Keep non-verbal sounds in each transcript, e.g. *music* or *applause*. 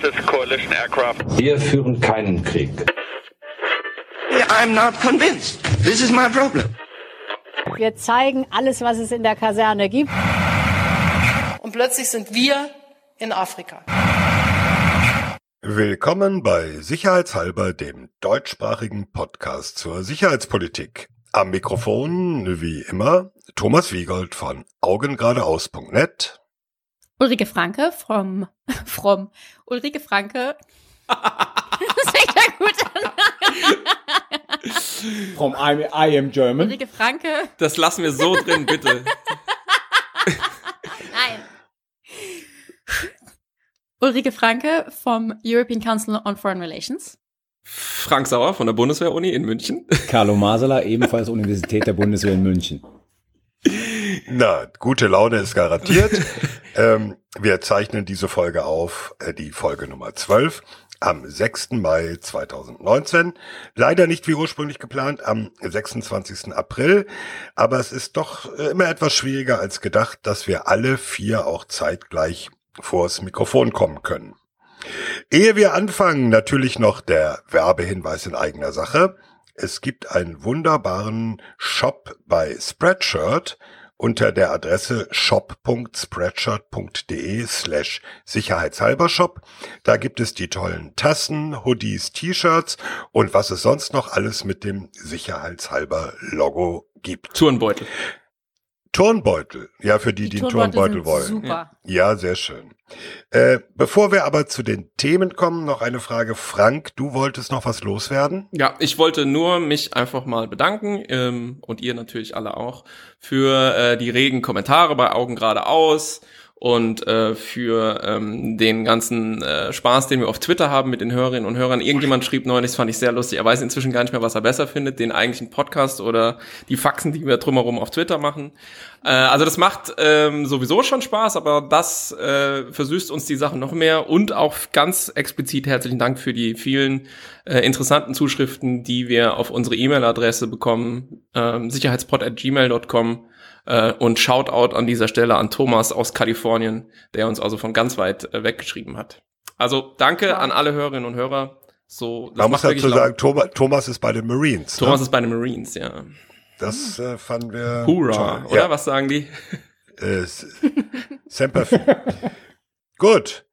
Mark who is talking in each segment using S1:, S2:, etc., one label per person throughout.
S1: This is coalition aircraft.
S2: Wir führen keinen Krieg.
S3: I'm not convinced. This is my problem.
S4: Wir zeigen alles, was es in der Kaserne gibt.
S5: Und plötzlich sind wir in Afrika.
S6: Willkommen bei Sicherheitshalber, dem deutschsprachigen Podcast zur Sicherheitspolitik. Am Mikrofon, wie immer, Thomas Wiegold von augengeradeaus.net.
S7: Ulrike Franke from, from *laughs* Ulrike Franke. das fängt ja gut an.
S8: From I, I am German.
S7: Ulrike Franke.
S9: Das lassen wir so drin, bitte.
S7: Nein. Ulrike Franke vom European Council on Foreign Relations.
S9: Frank Sauer von der Bundeswehr-Uni in München.
S8: Carlo Masala, ebenfalls Universität der Bundeswehr in München.
S6: Na, gute Laune ist garantiert. Ähm, wir zeichnen diese Folge auf, äh, die Folge Nummer 12, am 6. Mai 2019. Leider nicht wie ursprünglich geplant am 26. April, aber es ist doch äh, immer etwas schwieriger als gedacht, dass wir alle vier auch zeitgleich vors Mikrofon kommen können. Ehe wir anfangen, natürlich noch der Werbehinweis in eigener Sache. Es gibt einen wunderbaren Shop bei Spreadshirt unter der Adresse shop.spreadshirt.de slash sicherheitshalber shop. Da gibt es die tollen Tassen, Hoodies, T-Shirts und was es sonst noch alles mit dem sicherheitshalber Logo gibt.
S9: Turnbeutel.
S6: Turnbeutel, ja, für die, die, die Turnbeutel wollen.
S7: Super.
S6: Ja, sehr schön. Äh, bevor wir aber zu den Themen kommen, noch eine Frage. Frank, du wolltest noch was loswerden?
S9: Ja, ich wollte nur mich einfach mal bedanken ähm, und ihr natürlich alle auch für äh, die regen Kommentare bei Augen geradeaus und äh, für ähm, den ganzen äh, Spaß, den wir auf Twitter haben mit den Hörerinnen und Hörern. Irgendjemand schrieb neulich, das fand ich sehr lustig, er weiß inzwischen gar nicht mehr, was er besser findet, den eigentlichen Podcast oder die Faxen, die wir drumherum auf Twitter machen. Äh, also das macht ähm, sowieso schon Spaß, aber das äh, versüßt uns die Sachen noch mehr und auch ganz explizit herzlichen Dank für die vielen äh, interessanten Zuschriften, die wir auf unsere E-Mail-Adresse bekommen, ähm, sicherheitspod.gmail.com äh, und Shoutout an dieser Stelle an Thomas aus Kalifornien, der uns also von ganz weit äh, weggeschrieben hat. Also danke ja. an alle Hörerinnen und Hörer. So,
S6: Man muss dazu sagen, Thomas, Thomas ist bei den Marines.
S9: Thomas
S6: ne?
S9: ist bei den Marines, ja.
S6: Das äh, fanden wir.
S9: Hurra, toll. oder? Ja. Was sagen die?
S6: Äh, Semper. *laughs* Gut.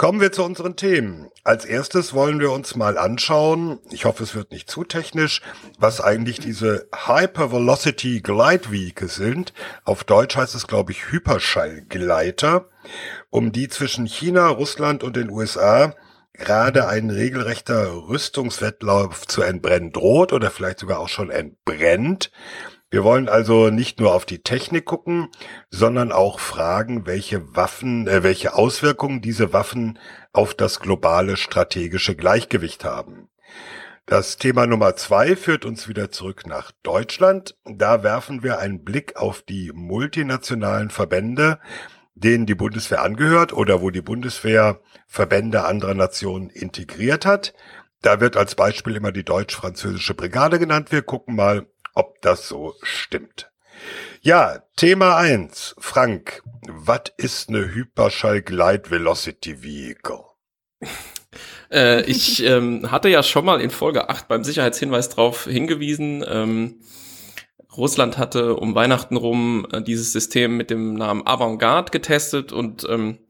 S6: Kommen wir zu unseren Themen. Als erstes wollen wir uns mal anschauen, ich hoffe es wird nicht zu technisch, was eigentlich diese Hypervelocity Glide Vehicles sind. Auf Deutsch heißt es, glaube ich, Hyperschallgleiter, um die zwischen China, Russland und den USA gerade ein regelrechter Rüstungswettlauf zu entbrennen droht oder vielleicht sogar auch schon entbrennt. Wir wollen also nicht nur auf die Technik gucken, sondern auch fragen, welche Waffen, äh, welche Auswirkungen diese Waffen auf das globale strategische Gleichgewicht haben. Das Thema Nummer zwei führt uns wieder zurück nach Deutschland. Da werfen wir einen Blick auf die multinationalen Verbände, denen die Bundeswehr angehört oder wo die Bundeswehr Verbände anderer Nationen integriert hat. Da wird als Beispiel immer die deutsch-französische Brigade genannt. Wir gucken mal, ob das so stimmt. Ja, Thema eins, Frank, was ist eine Hyperschall Glide Velocity Vehicle? *laughs*
S9: Äh, ich ähm, hatte ja schon mal in Folge 8 beim Sicherheitshinweis drauf hingewiesen. Ähm, Russland hatte um Weihnachten rum äh, dieses System mit dem Namen Avantgarde getestet und ähm,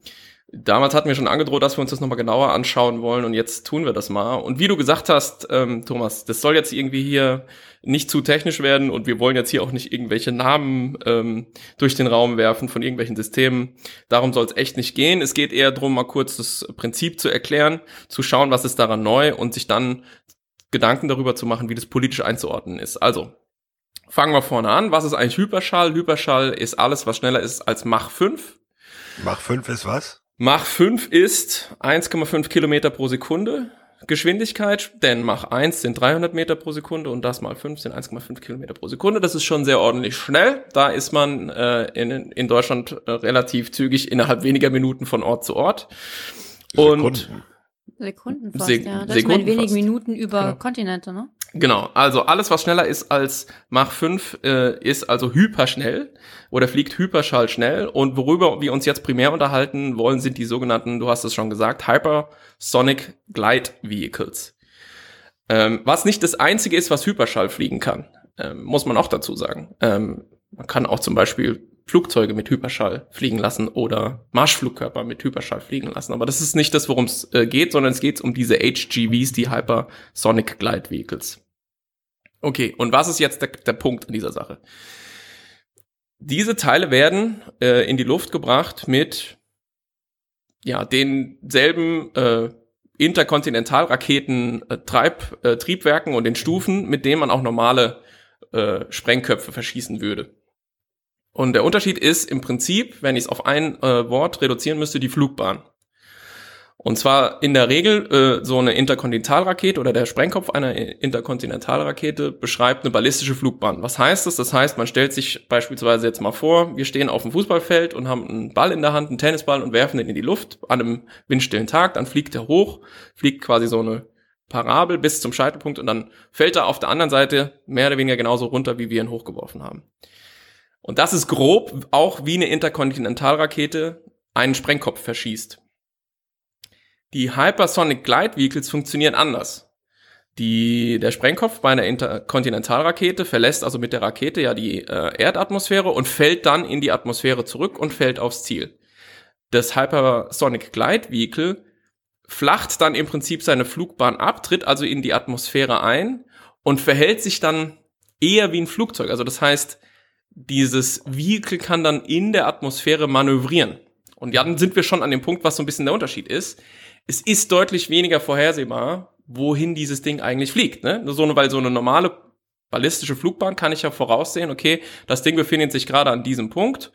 S9: Damals hatten wir schon angedroht, dass wir uns das nochmal genauer anschauen wollen und jetzt tun wir das mal. Und wie du gesagt hast, ähm, Thomas, das soll jetzt irgendwie hier nicht zu technisch werden und wir wollen jetzt hier auch nicht irgendwelche Namen ähm, durch den Raum werfen von irgendwelchen Systemen. Darum soll es echt nicht gehen. Es geht eher darum, mal kurz das Prinzip zu erklären, zu schauen, was ist daran neu und sich dann Gedanken darüber zu machen, wie das politisch einzuordnen ist. Also, fangen wir vorne an. Was ist eigentlich Hyperschall? Hyperschall ist alles, was schneller ist als Mach 5.
S6: Mach 5 ist was?
S9: Mach 5 ist 1,5 Kilometer pro Sekunde Geschwindigkeit, denn Mach 1 sind 300 Meter pro Sekunde und das mal 5 sind 1,5 Kilometer pro Sekunde. Das ist schon sehr ordentlich schnell. Da ist man äh, in, in Deutschland äh, relativ zügig innerhalb weniger Minuten von Ort zu Ort. Und
S7: Sekunden fast,
S9: Sek
S7: ja. Das
S9: Sekunden
S7: ist wenigen
S9: fast.
S7: Minuten über
S9: Genau.
S7: Kontinente, ne?
S9: Genau, also alles, was schneller ist als Mach 5, äh, ist also hyperschnell oder fliegt hyperschallschnell. Und worüber wir uns jetzt primär unterhalten wollen, sind die sogenannten, du hast es schon gesagt, Hypersonic Glide Vehicles. Ähm, was nicht das einzige ist, was Hyperschall fliegen kann, ähm, muss man auch dazu sagen. Ähm, man kann auch zum Beispiel Flugzeuge mit Hyperschall fliegen lassen oder Marschflugkörper mit Hyperschall fliegen lassen. Aber das ist nicht das, worum es äh, geht, sondern es geht um diese HGVs, die Hypersonic Glide Vehicles. Okay, und was ist jetzt der, der Punkt an dieser Sache? Diese Teile werden äh, in die Luft gebracht mit ja denselben äh, Interkontinentalraketen äh, Treib, äh, Triebwerken und den Stufen, mit denen man auch normale äh, Sprengköpfe verschießen würde. Und der Unterschied ist im Prinzip, wenn ich es auf ein äh, Wort reduzieren müsste, die Flugbahn. Und zwar in der Regel äh, so eine Interkontinentalrakete oder der Sprengkopf einer Interkontinentalrakete beschreibt eine ballistische Flugbahn. Was heißt das? Das heißt, man stellt sich beispielsweise jetzt mal vor, wir stehen auf dem Fußballfeld und haben einen Ball in der Hand, einen Tennisball und werfen den in die Luft an einem windstillen Tag, dann fliegt er hoch, fliegt quasi so eine Parabel bis zum Scheitelpunkt und dann fällt er auf der anderen Seite mehr oder weniger genauso runter, wie wir ihn hochgeworfen haben. Und das ist grob auch wie eine Interkontinentalrakete einen Sprengkopf verschießt. Die Hypersonic Glide Vehicles funktionieren anders. Die, der Sprengkopf bei einer Interkontinentalrakete verlässt also mit der Rakete ja die äh, Erdatmosphäre und fällt dann in die Atmosphäre zurück und fällt aufs Ziel. Das Hypersonic Glide Vehicle flacht dann im Prinzip seine Flugbahn ab, tritt also in die Atmosphäre ein und verhält sich dann eher wie ein Flugzeug. Also das heißt, dieses Vehicle kann dann in der Atmosphäre manövrieren. Und dann sind wir schon an dem Punkt, was so ein bisschen der Unterschied ist. Es ist deutlich weniger vorhersehbar, wohin dieses Ding eigentlich fliegt. Ne? So eine, weil so eine normale ballistische Flugbahn kann ich ja voraussehen, okay, das Ding befindet sich gerade an diesem Punkt.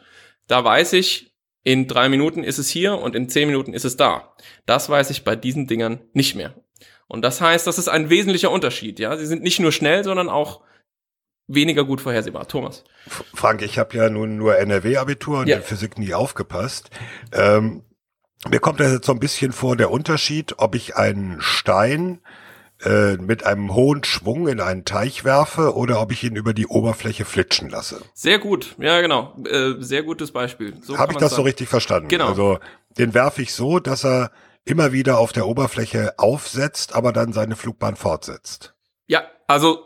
S9: Da weiß ich, in drei Minuten ist es hier und in zehn Minuten ist es da. Das weiß ich bei diesen Dingern nicht mehr. Und das heißt, das ist ein wesentlicher Unterschied. Ja, sie sind nicht nur schnell, sondern auch weniger gut vorhersehbar. Thomas.
S6: Frank, ich habe ja nun nur NRW-Abitur und ja. in Physik nie aufgepasst. Ähm, mir kommt das jetzt so ein bisschen vor, der Unterschied, ob ich einen Stein äh, mit einem hohen Schwung in einen Teich werfe oder ob ich ihn über die Oberfläche flitschen lasse.
S9: Sehr gut, ja genau, äh, sehr gutes Beispiel.
S6: So Habe ich das sagen. so richtig verstanden?
S9: Genau.
S6: Also den werfe ich so, dass er immer wieder auf der Oberfläche aufsetzt, aber dann seine Flugbahn fortsetzt.
S9: Ja, also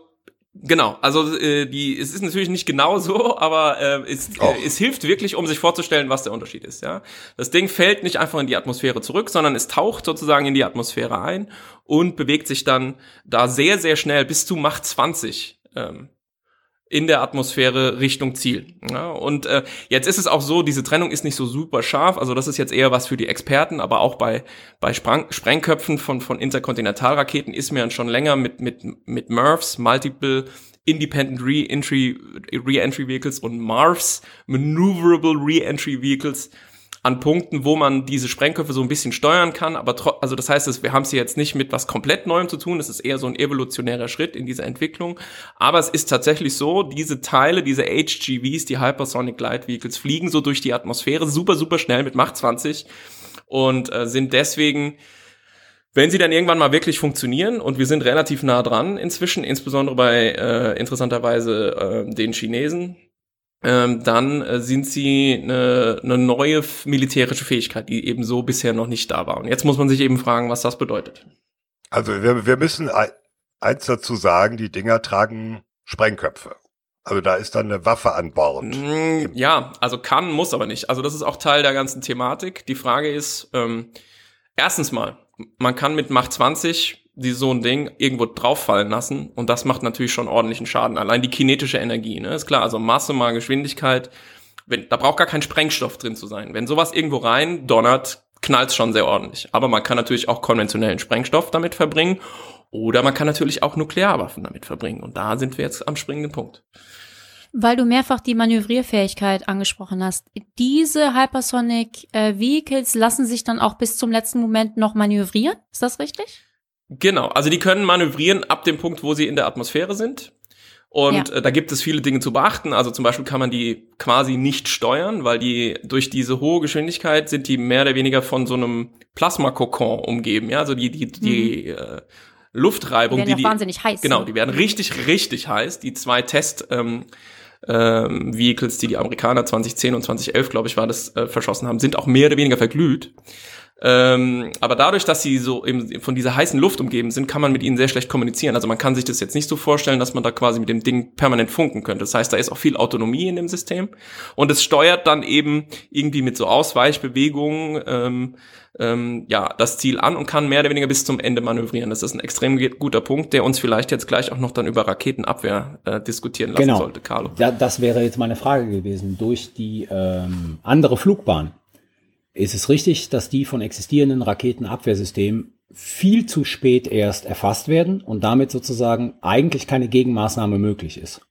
S9: Genau, also äh, die, es ist natürlich nicht genau so, aber äh, es, äh, es hilft wirklich, um sich vorzustellen, was der Unterschied ist. Ja, das Ding fällt nicht einfach in die Atmosphäre zurück, sondern es taucht sozusagen in die Atmosphäre ein und bewegt sich dann da sehr sehr schnell bis zu Macht 20 ähm, in der Atmosphäre Richtung Ziel. Ja, und äh, jetzt ist es auch so, diese Trennung ist nicht so super scharf, also das ist jetzt eher was für die Experten, aber auch bei bei Sprang Sprengköpfen von von Interkontinentalraketen ist mir schon länger mit mit mit MIRVs, Multiple Independent Re-Entry Re-Entry Vehicles und MARVs, Maneuverable Re-Entry Vehicles an Punkten, wo man diese Sprengköpfe so ein bisschen steuern kann, aber also das heißt, wir haben es hier jetzt nicht mit was komplett Neuem zu tun, es ist eher so ein evolutionärer Schritt in dieser Entwicklung, aber es ist tatsächlich so, diese Teile, diese HGVs, die Hypersonic Glide Vehicles, fliegen so durch die Atmosphäre super, super schnell mit Macht 20 und äh, sind deswegen wenn sie dann irgendwann mal wirklich funktionieren, und wir sind relativ nah dran inzwischen, insbesondere bei äh, interessanterweise äh, den Chinesen, ähm, dann äh, sind sie eine, eine neue militärische Fähigkeit, die eben so bisher noch nicht da war. Und jetzt muss man sich eben fragen, was das bedeutet.
S6: Also wir, wir müssen eins dazu sagen, die Dinger tragen Sprengköpfe. Also da ist dann eine Waffe an Bord.
S9: Mm, ja, also kann, muss aber nicht. Also das ist auch Teil der ganzen Thematik. Die Frage ist, ähm, erstens mal, man kann mit Macht 20 die so ein Ding irgendwo drauffallen lassen und das macht natürlich schon ordentlichen Schaden. Allein die kinetische Energie, ne? Ist klar, also Masse mal Geschwindigkeit, wenn, da braucht gar kein Sprengstoff drin zu sein. Wenn sowas irgendwo rein donnert, knallt's schon sehr ordentlich. Aber man kann natürlich auch konventionellen Sprengstoff damit verbringen oder man kann natürlich auch Nuklearwaffen damit verbringen. Und da sind wir jetzt am springenden Punkt.
S7: Weil du mehrfach die Manövrierfähigkeit angesprochen hast. Diese Hypersonic äh, Vehicles lassen sich dann auch bis zum letzten Moment noch manövrieren. Ist das richtig?
S9: Genau, also die können manövrieren ab dem Punkt, wo sie in der Atmosphäre sind. Und ja. äh, da gibt es viele Dinge zu beachten. Also zum Beispiel kann man die quasi nicht steuern, weil die durch diese hohe Geschwindigkeit sind die mehr oder weniger von so einem Plasmakokon umgeben. Ja, also die die die mhm. äh, Luftreibung,
S7: Die werden
S9: die, die
S7: wahnsinnig heiß,
S9: Genau,
S7: ne?
S9: die werden richtig, richtig heiß. Die zwei Test ähm, ähm, Vehicles, die die Amerikaner 2010 und 2011, glaube ich, war das äh, verschossen haben, sind auch mehr oder weniger verglüht. Ähm, aber dadurch, dass sie so eben von dieser heißen Luft umgeben sind, kann man mit ihnen sehr schlecht kommunizieren. Also man kann sich das jetzt nicht so vorstellen, dass man da quasi mit dem Ding permanent funken könnte. Das heißt, da ist auch viel Autonomie in dem System und es steuert dann eben irgendwie mit so Ausweichbewegungen ähm, ähm, ja das Ziel an und kann mehr oder weniger bis zum Ende manövrieren. Das ist ein extrem guter Punkt, der uns vielleicht jetzt gleich auch noch dann über Raketenabwehr äh, diskutieren lassen
S8: Genau.
S9: sollte, Carlo.
S8: Da, das wäre jetzt meine Frage gewesen. Durch die ähm, andere Flugbahn ist es richtig, dass die von existierenden Raketenabwehrsystemen viel zu spät erst erfasst werden und damit sozusagen eigentlich keine Gegenmaßnahme möglich ist.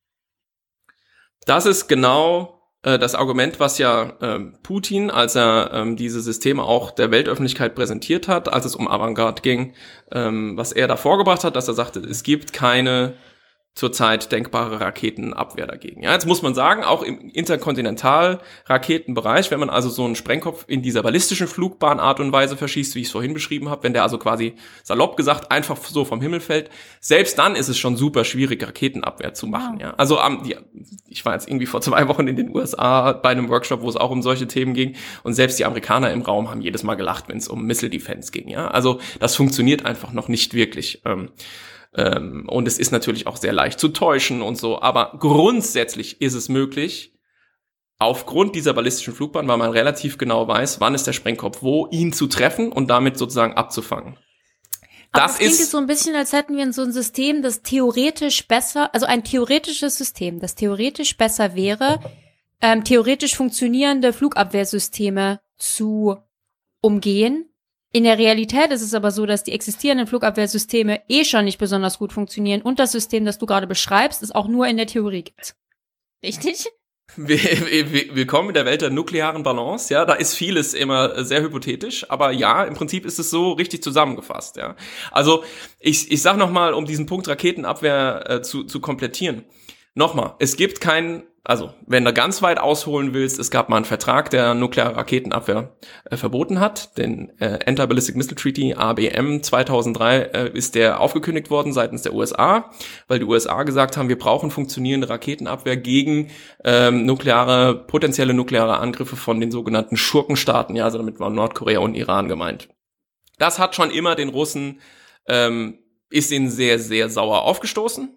S9: Das ist genau äh, das Argument, was ja ähm, Putin, als er ähm, diese Systeme auch der Weltöffentlichkeit präsentiert hat, als es um Avantgarde ging, ähm, was er da vorgebracht hat, dass er sagte, es gibt keine zurzeit denkbare Raketenabwehr dagegen. Ja, jetzt muss man sagen, auch im Interkontinental-Raketenbereich, wenn man also so einen Sprengkopf in dieser ballistischen Flugbahn-Art und Weise verschießt, wie ich es vorhin beschrieben habe, wenn der also quasi salopp gesagt einfach so vom Himmel fällt, selbst dann ist es schon super schwierig, Raketenabwehr zu machen. Ja, also am, die, ich war jetzt irgendwie vor zwei Wochen in den USA bei einem Workshop, wo es auch um solche Themen ging, und selbst die Amerikaner im Raum haben jedes Mal gelacht, wenn es um Missile Defense ging. Ja, also das funktioniert einfach noch nicht wirklich. Ähm, ähm, und es ist natürlich auch sehr leicht zu täuschen und so. Aber grundsätzlich ist es möglich, aufgrund dieser ballistischen Flugbahn, weil man relativ genau weiß, wann ist der Sprengkopf wo, ihn zu treffen und damit sozusagen abzufangen.
S7: Aber
S9: Das
S7: klingt jetzt so ein bisschen, als hätten wir so ein System, das theoretisch besser, also ein theoretisches System, das theoretisch besser wäre, ähm, theoretisch funktionierende Flugabwehrsysteme zu umgehen. In der Realität ist es aber so, dass die existierenden Flugabwehrsysteme eh schon nicht besonders gut funktionieren und das System, das du gerade beschreibst, es auch nur in der Theorie gibt. Richtig?
S9: Willkommen in der Welt der nuklearen Balance, ja, da ist vieles immer sehr hypothetisch, aber ja, im Prinzip ist es so richtig zusammengefasst, ja. Also, ich, ich sag nochmal, um diesen Punkt Raketenabwehr äh, zu, zu komplettieren. Nochmal, es gibt keinen, also, wenn du ganz weit ausholen willst, es gab mal einen Vertrag, der nukleare Raketenabwehr äh, verboten hat, den äh, Anti-Ballistic Missile Treaty, ABM 2003, äh, ist der aufgekündigt worden seitens der USA, weil die USA gesagt haben, wir brauchen funktionierende Raketenabwehr gegen ähm, nukleare, potenzielle nukleare Angriffe von den sogenannten Schurkenstaaten. Ja, also damit waren Nordkorea und Iran gemeint. Das hat schon immer den Russen, ähm, ist ihnen sehr, sehr sauer aufgestoßen.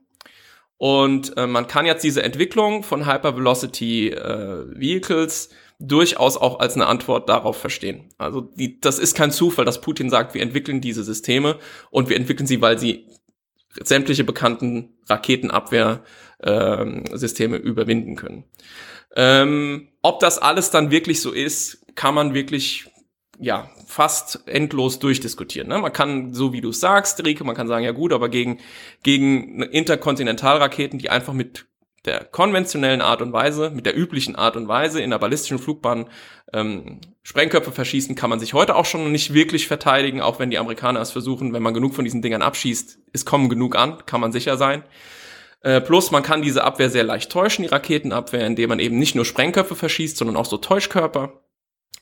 S9: Und äh, man kann jetzt diese Entwicklung von Hypervelocity äh, Vehicles durchaus auch als eine Antwort darauf verstehen. Also die, das ist kein Zufall, dass Putin sagt, wir entwickeln diese Systeme und wir entwickeln sie, weil sie sämtliche bekannten Raketenabwehrsysteme ähm, Systeme überwinden können. Ähm, ob das alles dann wirklich so ist, kann man wirklich ja fast endlos durchdiskutieren. Ne? Man kann, so wie du es sagst, Rike, man kann sagen, ja gut, aber gegen gegen Interkontinentalraketen, die einfach mit der konventionellen Art und Weise, mit der üblichen Art und Weise in der ballistischen Flugbahn ähm, Sprengköpfe verschießen, kann man sich heute auch schon nicht wirklich verteidigen, auch wenn die Amerikaner es versuchen, wenn man genug von diesen Dingern abschießt, es kommen genug an, kann man sicher sein. Äh, plus man kann diese Abwehr sehr leicht täuschen, die Raketenabwehr, indem man eben nicht nur Sprengköpfe verschießt, sondern auch so Täuschkörper.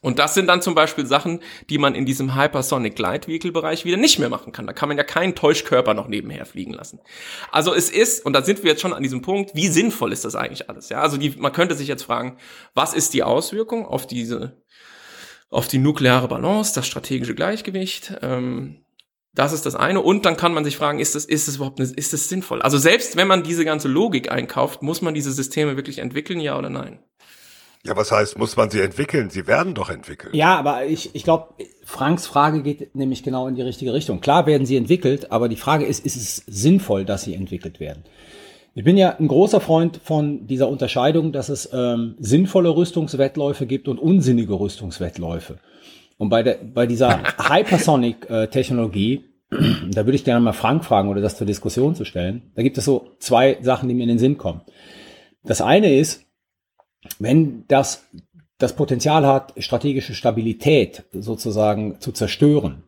S9: Und das sind dann zum Beispiel Sachen, die man in diesem Hypersonic Glide Vehicle Bereich wieder nicht mehr machen kann. Da kann man ja keinen Täuschkörper noch nebenher fliegen lassen. Also es ist, und da sind wir jetzt schon an diesem Punkt, wie sinnvoll ist das eigentlich alles? Ja, also die, man könnte sich jetzt fragen, was ist die Auswirkung auf diese, auf die nukleare Balance, das strategische Gleichgewicht? Ähm, das ist das eine. Und dann kann man sich fragen, ist das, ist das überhaupt, ist das sinnvoll? Also selbst wenn man diese ganze Logik einkauft, muss man diese Systeme wirklich entwickeln, ja oder nein?
S6: Ja, was heißt, muss man sie entwickeln? Sie werden doch entwickelt.
S8: Ja, aber ich, ich glaube, Franks Frage geht nämlich genau in die richtige Richtung. Klar werden sie entwickelt, aber die Frage ist, ist es sinnvoll, dass sie entwickelt werden? Ich bin ja ein großer Freund von dieser Unterscheidung, dass es ähm, sinnvolle Rüstungswettläufe gibt und unsinnige Rüstungswettläufe. Und bei, der, bei dieser *laughs* Hypersonic-Technologie, da würde ich gerne mal Frank fragen oder das zur Diskussion zu stellen. Da gibt es so zwei Sachen, die mir in den Sinn kommen. Das eine ist, wenn das das Potenzial hat, strategische Stabilität sozusagen zu zerstören,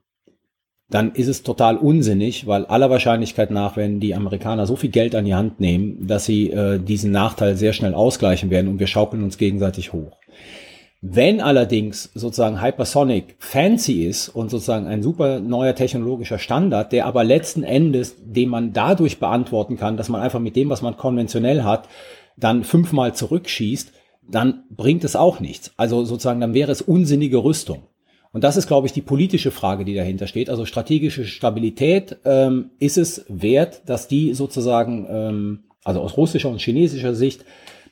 S8: dann ist es total unsinnig, weil aller Wahrscheinlichkeit nach werden die Amerikaner so viel Geld an die Hand nehmen, dass sie äh, diesen Nachteil sehr schnell ausgleichen werden und wir schaukeln uns gegenseitig hoch. Wenn allerdings sozusagen Hypersonic fancy ist und sozusagen ein super neuer technologischer Standard, der aber letzten Endes, den man dadurch beantworten kann, dass man einfach mit dem, was man konventionell hat, dann fünfmal zurückschießt, dann bringt es auch nichts. Also sozusagen, dann wäre es unsinnige Rüstung. Und das ist, glaube ich, die politische Frage, die dahinter steht. Also strategische Stabilität ähm, ist es wert, dass die sozusagen, ähm, also aus russischer und chinesischer Sicht,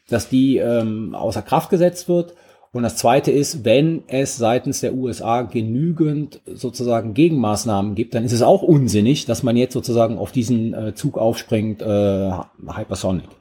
S8: dass die ähm, außer Kraft gesetzt wird. Und das Zweite ist, wenn es seitens der USA genügend sozusagen Gegenmaßnahmen gibt, dann ist es auch unsinnig, dass man jetzt sozusagen auf diesen äh, Zug aufspringt, äh, Hypersonic.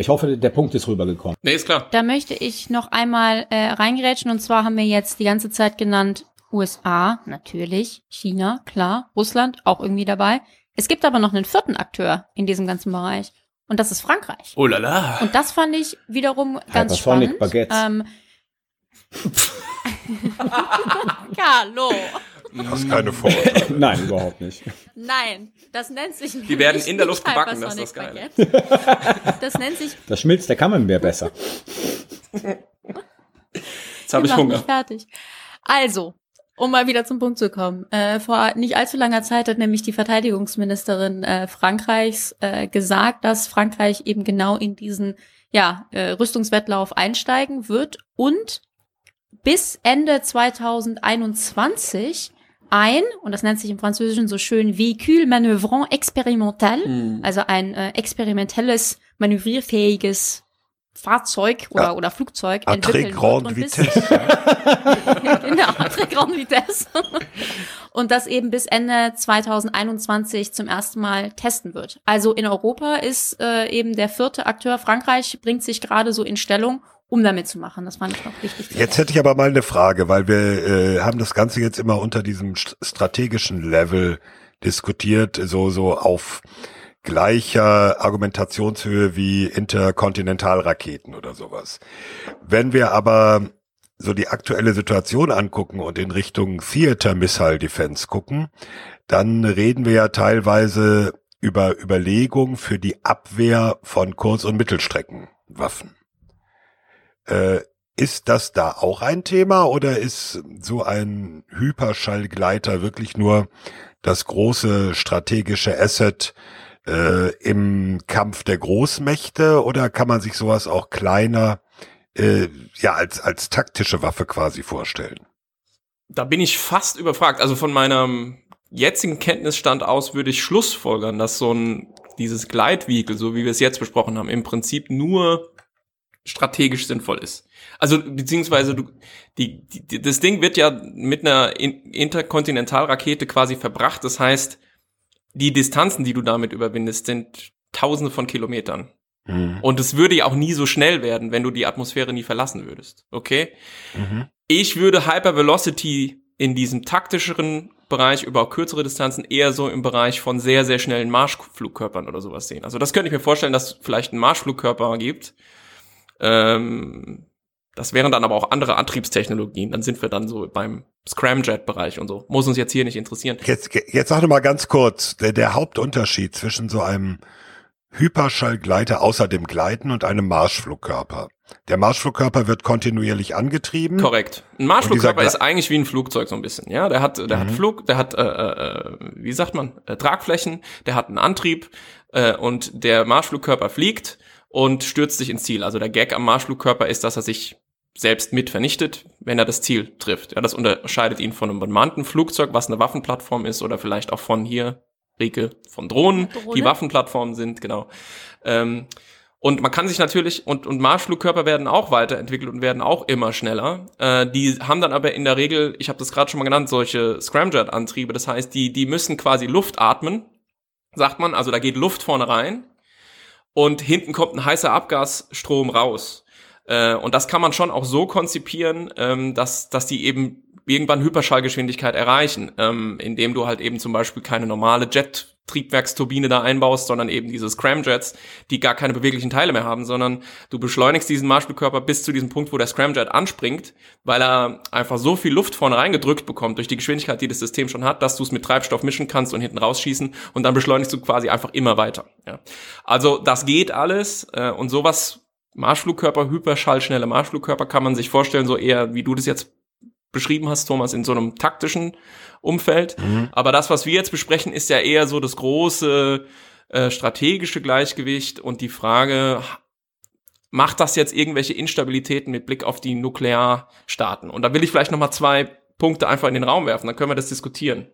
S8: Ich hoffe, der Punkt ist rübergekommen.
S9: Nee, ist klar.
S7: Da möchte ich noch einmal äh, reingerätschen und zwar haben wir jetzt die ganze Zeit genannt USA, natürlich, China, klar, Russland auch irgendwie dabei. Es gibt aber noch einen vierten Akteur in diesem ganzen Bereich und das ist Frankreich.
S9: Oh la la.
S7: Und das fand ich wiederum ganz
S8: Hypersonic
S7: spannend.
S8: Baguettes.
S7: Ähm, *laughs* *laughs* Carlo.
S6: Hast keine Vorurteile. *laughs*
S8: Nein, überhaupt nicht.
S7: Nein, das nennt sich nicht.
S9: Die werden in der Luft gebacken, das ist das.
S7: Baguette. *laughs* Das nennt sich.
S8: Das schmilzt der Camembert besser.
S9: Jetzt habe ich
S7: machen
S9: Hunger.
S7: fertig. Also, um mal wieder zum Punkt zu kommen. Äh, vor nicht allzu langer Zeit hat nämlich die Verteidigungsministerin äh, Frankreichs äh, gesagt, dass Frankreich eben genau in diesen ja, äh, Rüstungswettlauf einsteigen wird und bis Ende 2021 ein, und das nennt sich im Französischen so schön, Véhicule manœuvrant expérimental,
S9: Hm.
S7: also ein äh, experimentelles, manövrierfähiges Fahrzeug oder,
S6: Ja.
S7: oder Flugzeug
S6: À très
S7: entwickeln wird
S6: grande vitesse. *laughs*
S7: genau, à très grande vitesse. Und das eben bis Ende 2021 zum ersten Mal testen wird. Also in Europa ist äh, eben der vierte Akteur Frankreich bringt sich gerade so in Stellung, um damit zu machen. Das fand ich noch wichtig.
S6: Jetzt hätte ich aber mal eine Frage, weil wir äh, haben das Ganze jetzt immer unter diesem st- strategischen Level diskutiert, so so auf gleicher Argumentationshöhe wie Interkontinentalraketen oder sowas. Wenn wir aber so die aktuelle Situation angucken und in Richtung Theater Missile Defense gucken, dann reden wir ja teilweise über Überlegungen für die Abwehr von Kurz- und Mittelstreckenwaffen. Äh, ist das da auch ein Thema oder ist so ein Hyperschallgleiter wirklich nur das große strategische Asset äh, im Kampf der Großmächte oder kann man sich sowas auch kleiner äh, ja als als taktische Waffe quasi vorstellen?
S9: Da bin ich fast überfragt. Also von meinem jetzigen Kenntnisstand aus würde ich schlussfolgern, dass so ein dieses Gleitvehikel, so wie wir es jetzt besprochen haben, im Prinzip nur strategisch sinnvoll ist. Also beziehungsweise du, die, die, das Ding wird ja mit einer In- Interkontinentalrakete quasi verbracht. Das heißt, die Distanzen, die du damit überwindest, sind Tausende von Kilometern.
S6: Mhm.
S9: Und es würde ja auch nie so schnell werden, wenn du die Atmosphäre nie verlassen würdest. Okay?
S6: Mhm.
S9: Ich würde Hypervelocity in diesem taktischeren Bereich über kürzere Distanzen eher so im Bereich von sehr, sehr schnellen Marschflugkörpern oder sowas sehen. Also das könnte ich mir vorstellen, dass es vielleicht einen Marschflugkörper gibt. Ähm, das wären dann aber auch andere Antriebstechnologien. Dann sind wir dann so beim Scramjet-Bereich und so. Muss uns jetzt hier nicht interessieren.
S6: Jetzt, jetzt sag doch mal ganz kurz, der, der Hauptunterschied zwischen so einem Hyperschallgleiter außer dem Gleiten und einem Marschflugkörper. Der Marschflugkörper wird kontinuierlich angetrieben.
S9: Korrekt. Ein Marschflugkörper ist eigentlich wie ein Flugzeug so ein bisschen. Ja, der hat, der hat Flug, der hat, äh, äh, wie sagt man, äh, Tragflächen, der hat einen Antrieb äh, und der Marschflugkörper fliegt und stürzt sich ins Ziel. Also der Gag am Marschflugkörper ist, dass er sich selbst mit vernichtet, wenn er das Ziel trifft. Ja, das unterscheidet ihn von einem bemannten Flugzeug, was eine Waffenplattform ist, oder vielleicht auch von hier, Rieke, von Drohnen,
S7: Drohne.
S9: die Waffenplattformen sind, genau. Ähm, und man kann sich natürlich, und, und Marschflugkörper werden auch weiterentwickelt und werden auch immer schneller. Äh, die haben dann aber in der Regel, ich habe das gerade schon mal genannt, solche Scramjet-Antriebe. Das heißt, die, die müssen quasi Luft atmen, sagt man. Also da geht Luft vorne rein und hinten kommt ein heißer Abgasstrom raus. Äh, und das kann man schon auch so konzipieren, ähm, dass, dass die eben irgendwann Hyperschallgeschwindigkeit erreichen, ähm, indem du halt eben zum Beispiel keine normale Jet-Triebwerksturbine da einbaust, sondern eben diese Scramjets, die gar keine beweglichen Teile mehr haben, sondern du beschleunigst diesen Marschflugkörper bis zu diesem Punkt, wo der Scramjet anspringt, weil er einfach so viel Luft vorne reingedrückt bekommt durch die Geschwindigkeit, die das System schon hat, dass du es mit Treibstoff mischen kannst und hinten rausschießen und dann beschleunigst du quasi einfach immer weiter. Ja. Also das geht alles äh, und sowas Marschflugkörper, hyperschallschnelle Marschflugkörper kann man sich vorstellen, so eher, wie du das jetzt beschrieben hast, Thomas, in so einem taktischen Umfeld. Aber das, was wir jetzt besprechen, ist ja eher so das große äh, strategische Gleichgewicht und die Frage, macht das jetzt irgendwelche Instabilitäten mit Blick auf die Nuklearstaaten? Und da will ich vielleicht noch mal zwei Punkte einfach in den Raum werfen, dann können wir das diskutieren.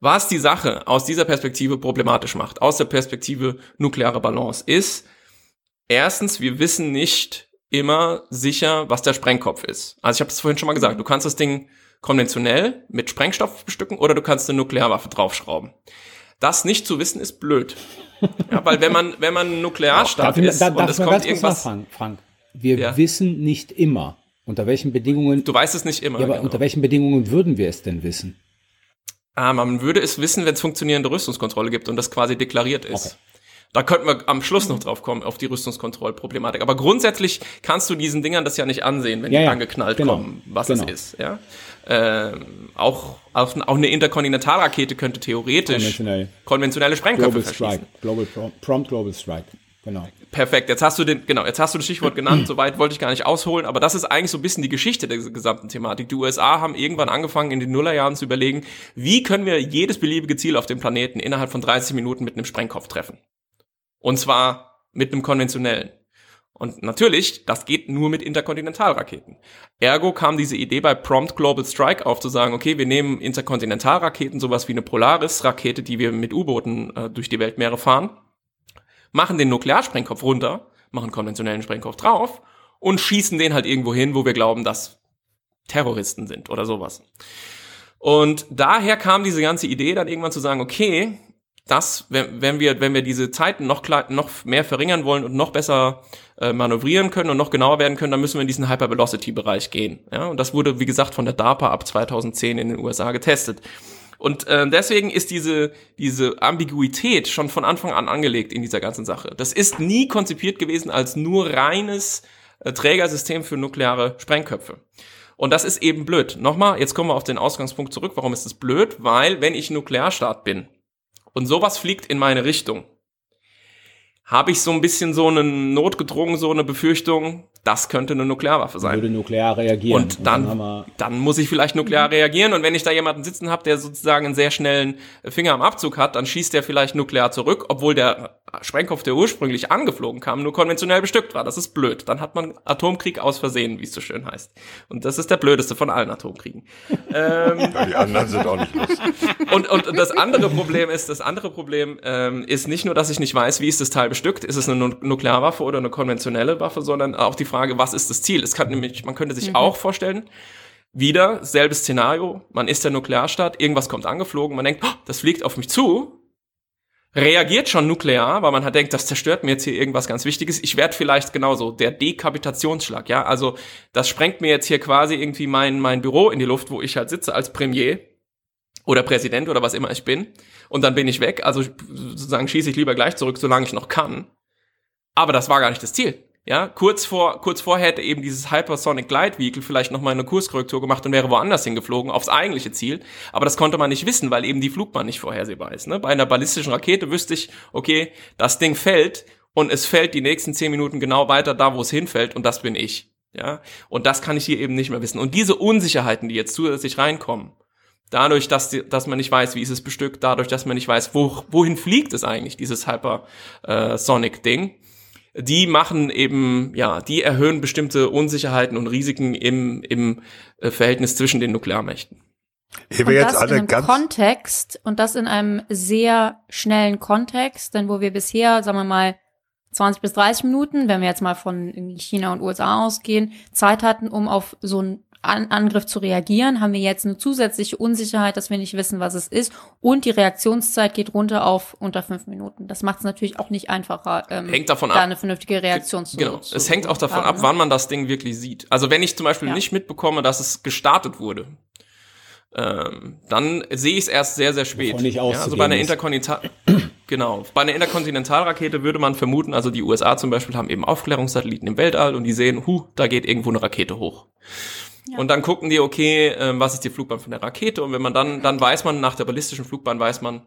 S9: Was die Sache aus dieser Perspektive problematisch macht, aus der Perspektive nukleare Balance, ist, erstens, wir wissen nicht immer sicher, was der Sprengkopf ist. Also ich habe das vorhin schon mal gesagt, du kannst das Ding konventionell mit Sprengstoff bestücken oder du kannst eine Nuklearwaffe draufschrauben. Das nicht zu wissen ist blöd. *laughs* Ja, weil wenn man, wenn man Nuklearstaat
S8: ich,
S9: ist
S8: da,
S9: und es kommt irgendwas,
S8: nachfragen, Frank? Wir
S9: Ja.
S8: wissen nicht immer, unter welchen Bedingungen,
S9: du weißt es nicht immer.
S8: ja, aber
S9: genau.
S8: unter welchen Bedingungen würden wir es denn wissen?
S9: Ah, man würde es wissen, wenn es funktionierende Rüstungskontrolle gibt und das quasi deklariert ist.
S8: Okay.
S9: Da könnten wir am Schluss noch drauf kommen, auf die Rüstungskontrollproblematik. Aber grundsätzlich kannst du diesen Dingern das ja nicht ansehen, wenn
S8: Ja,
S9: die
S8: ja,
S9: angeknallt
S8: genau,
S9: kommen, was
S8: genau.
S9: es ist. Ja? Ähm, auch, auch, auch eine Interkontinentalrakete könnte theoretisch
S8: Konventionell.
S9: konventionelle Sprengköpfe
S8: Global
S9: verschießen.
S8: Strike. Global Prom Prompt Global Strike. Genau.
S9: Perfekt. Jetzt hast du den, genau, jetzt hast du das Stichwort genannt. Soweit wollte ich gar nicht ausholen, aber das ist eigentlich so ein bisschen die Geschichte der gesamten Thematik. Die USA haben irgendwann angefangen, in den Nullerjahren zu überlegen, wie können wir jedes beliebige Ziel auf dem Planeten innerhalb von 30 Minuten mit einem Sprengkopf treffen. Und zwar mit einem konventionellen. Und natürlich, das geht nur mit Interkontinentalraketen. Ergo kam diese Idee bei Prompt Global Strike auf, zu sagen, okay, wir nehmen Interkontinentalraketen, sowas wie eine Polaris-Rakete, die wir mit U-Booten äh, durch die Weltmeere fahren, machen den Nuklearsprengkopf runter, machen konventionellen Sprengkopf drauf und schießen den halt irgendwo hin, wo wir glauben, dass Terroristen sind oder sowas. Und daher kam diese ganze Idee dann irgendwann zu sagen, okay, das, wenn, wenn wir, wenn wir diese Zeiten noch klar, noch mehr verringern wollen und noch besser äh, manövrieren können und noch genauer werden können, dann müssen wir in diesen Hypervelocity-Bereich gehen. Ja, und das wurde, wie gesagt, von der DARPA ab 2010 in den USA getestet. Und äh, deswegen ist diese, diese Ambiguität schon von Anfang an angelegt in dieser ganzen Sache. Das ist nie konzipiert gewesen als nur reines äh, Trägersystem für nukleare Sprengköpfe. Und das ist eben blöd. Nochmal, jetzt kommen wir auf den Ausgangspunkt zurück. Warum ist es blöd? Weil, wenn ich Nuklearstaat bin und sowas fliegt in meine Richtung, habe ich so ein bisschen so eine notgedrungen, so eine Befürchtung, das könnte eine Nuklearwaffe sein.
S8: Würde nuklear reagieren.
S9: Und dann,
S8: haben wir,
S9: dann muss ich vielleicht nuklear reagieren. Und wenn ich da jemanden sitzen habe, der sozusagen einen sehr schnellen Finger am Abzug hat, dann schießt der vielleicht nuklear zurück, obwohl der Sprengkopf, der ursprünglich angeflogen kam, nur konventionell bestückt war. Das ist blöd. Dann hat man Atomkrieg aus Versehen, wie es so schön heißt. Und das ist der blödeste von allen Atomkriegen. *laughs* ähm,
S6: Ja, die anderen sind auch nicht lustig.
S9: und, und das andere Problem ist, das andere Problem ähm, ist nicht nur, dass ich nicht weiß, wie ist das Teil bestückt, ist es eine Nu- Nuklearwaffe oder eine konventionelle Waffe, sondern auch die Frage, was ist das Ziel? Es kann nämlich, man könnte sich auch vorstellen, wieder selbes Szenario, man ist der Nuklearstaat, irgendwas kommt angeflogen, man denkt, oh, das fliegt auf mich zu, reagiert schon nuklear, weil man halt denkt, das zerstört mir jetzt hier irgendwas ganz Wichtiges. Ich werde vielleicht genauso der Dekapitationsschlag, ja, also das sprengt mir jetzt hier quasi irgendwie mein mein Büro in die Luft, wo ich halt sitze als Premier oder Präsident oder was immer ich bin und dann bin ich weg. Also sozusagen schieße ich lieber gleich zurück, solange ich noch kann. Aber das war gar nicht das Ziel. Ja, kurz vor, kurz vorher hätte eben dieses Hypersonic Glide Vehicle vielleicht nochmal eine Kurskorrektur gemacht und wäre woanders hingeflogen, aufs eigentliche Ziel. Aber das konnte man nicht wissen, weil eben die Flugbahn nicht vorhersehbar ist. Ne? Bei einer ballistischen Rakete wüsste ich, okay, das Ding fällt und es fällt die nächsten zehn Minuten genau weiter da, wo es hinfällt und das bin ich. Ja, und das kann ich hier eben nicht mehr wissen. Und diese Unsicherheiten, die jetzt zusätzlich reinkommen, dadurch, dass, die, dass man nicht weiß, wie ist es bestückt, dadurch, dass man nicht weiß, wo, wohin fliegt es eigentlich, dieses Hypersonic-Ding, die machen eben, ja, die erhöhen bestimmte Unsicherheiten und Risiken im, im äh, Verhältnis zwischen den Nuklearmächten.
S6: Ehe
S7: Und
S6: wir jetzt
S7: das in
S6: alle
S7: einem
S6: ganz.
S7: Kontext und das in einem sehr schnellen Kontext, denn wo wir bisher, sagen wir mal, 20 bis 30 Minuten, wenn wir jetzt mal von China und USA ausgehen, Zeit hatten, um auf so einen An Angriff zu reagieren, haben wir jetzt eine zusätzliche Unsicherheit, dass wir nicht wissen, was es ist. Und die Reaktionszeit geht runter auf unter fünf Minuten. Das macht es natürlich auch nicht einfacher, ähm,
S9: Hängt davon
S7: da
S9: ab.
S7: eine vernünftige Reaktion zu
S9: Genau.
S7: zu
S9: es hängt auch davon
S7: haben,
S9: ab,
S7: ne?
S9: wann man das Ding wirklich sieht. Also wenn ich zum Beispiel
S7: Ja.
S9: nicht mitbekomme, dass es gestartet wurde, ähm, dann sehe ich es erst sehr, sehr spät. Ja, also bei einer. Interkontinental *clears throat* genau, bei einer Interkontinentalrakete würde man vermuten, also die USA zum Beispiel haben eben Aufklärungssatelliten im Weltall und die sehen, hu, da geht irgendwo eine Rakete hoch. Und dann gucken die, okay, ähm, was ist die Flugbahn von der Rakete? Und wenn man dann, dann weiß man, nach der ballistischen Flugbahn weiß man,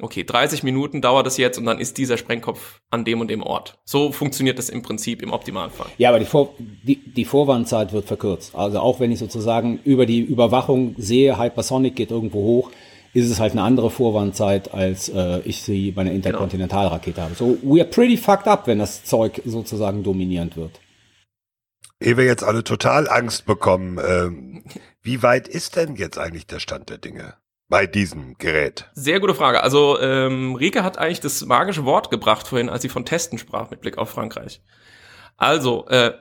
S9: okay, 30 Minuten dauert es jetzt und dann ist dieser Sprengkopf an dem und dem Ort. So funktioniert das im Prinzip im Optimalfall.
S8: Ja, aber die, Vor die, die Vorwarnzeit wird verkürzt. Also auch wenn ich sozusagen über die Überwachung sehe, Hypersonic geht irgendwo hoch, ist es halt eine andere Vorwarnzeit, als äh, ich sie bei einer Interkontinentalrakete habe. So, we are pretty fucked up, wenn das Zeug sozusagen dominierend wird.
S6: Ehe wir jetzt alle total Angst bekommen, ähm, wie weit ist denn jetzt eigentlich der Stand der Dinge bei diesem Gerät?
S9: Sehr gute Frage. Also ähm, Rike hat eigentlich das magische Wort gebracht vorhin, als sie von Testen sprach mit Blick auf Frankreich. Also, äh,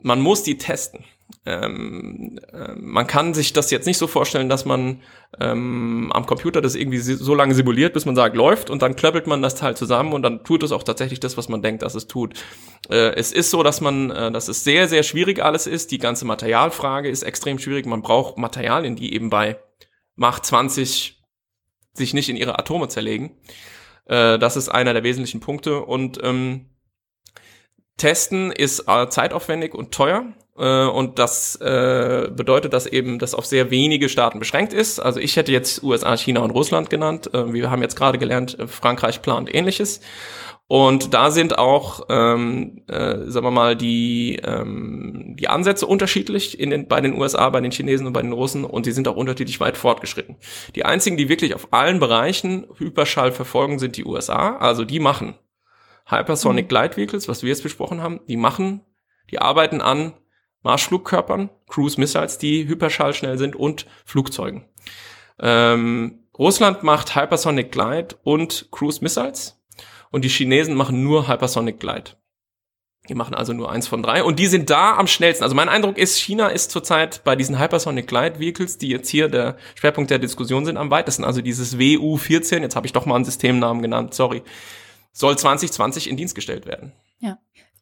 S9: man muss die testen. Ähm, äh, man kann sich das jetzt nicht so vorstellen, dass man ähm, am Computer das irgendwie so lange simuliert, bis man sagt, läuft und dann klöppelt man das Teil zusammen und dann tut es auch tatsächlich das, was man denkt, dass es tut. Äh, es ist so, dass man, äh, dass es sehr, sehr schwierig alles ist. Die ganze Materialfrage ist extrem schwierig. Man braucht Materialien, die eben bei Mach 20 sich nicht in ihre Atome zerlegen. Äh, das ist einer der wesentlichen Punkte und ähm, Testen ist äh, zeitaufwendig und teuer. Äh, und das äh, bedeutet, dass eben das auf sehr wenige Staaten beschränkt ist. Also ich hätte jetzt USA, China und Russland genannt. Äh, wir haben jetzt gerade gelernt, äh, Frankreich plant ähnliches. Und da sind auch, ähm, äh, sagen wir mal, die, ähm, die Ansätze unterschiedlich in den, bei den USA, bei den Chinesen und bei den Russen und die sind auch unterschiedlich weit fortgeschritten. Die einzigen, die wirklich auf allen Bereichen Hyperschall verfolgen, sind die USA. Also die machen Hypersonic mhm. Glide Vehicles, was wir jetzt besprochen haben, die machen, die arbeiten an Marschflugkörpern, Cruise Missiles, die hyperschallschnell sind und Flugzeugen. Ähm, Russland macht Hypersonic Glide und Cruise Missiles und die Chinesen machen nur Hypersonic Glide. Die machen also nur eins von drei und die sind da am schnellsten. Also mein Eindruck ist, China ist zurzeit bei diesen Hypersonic Glide Vehicles, die jetzt hier der Schwerpunkt der Diskussion sind, am weitesten. Also dieses WU-14, jetzt habe ich doch mal einen Systemnamen genannt, sorry, soll 2020 in Dienst gestellt werden.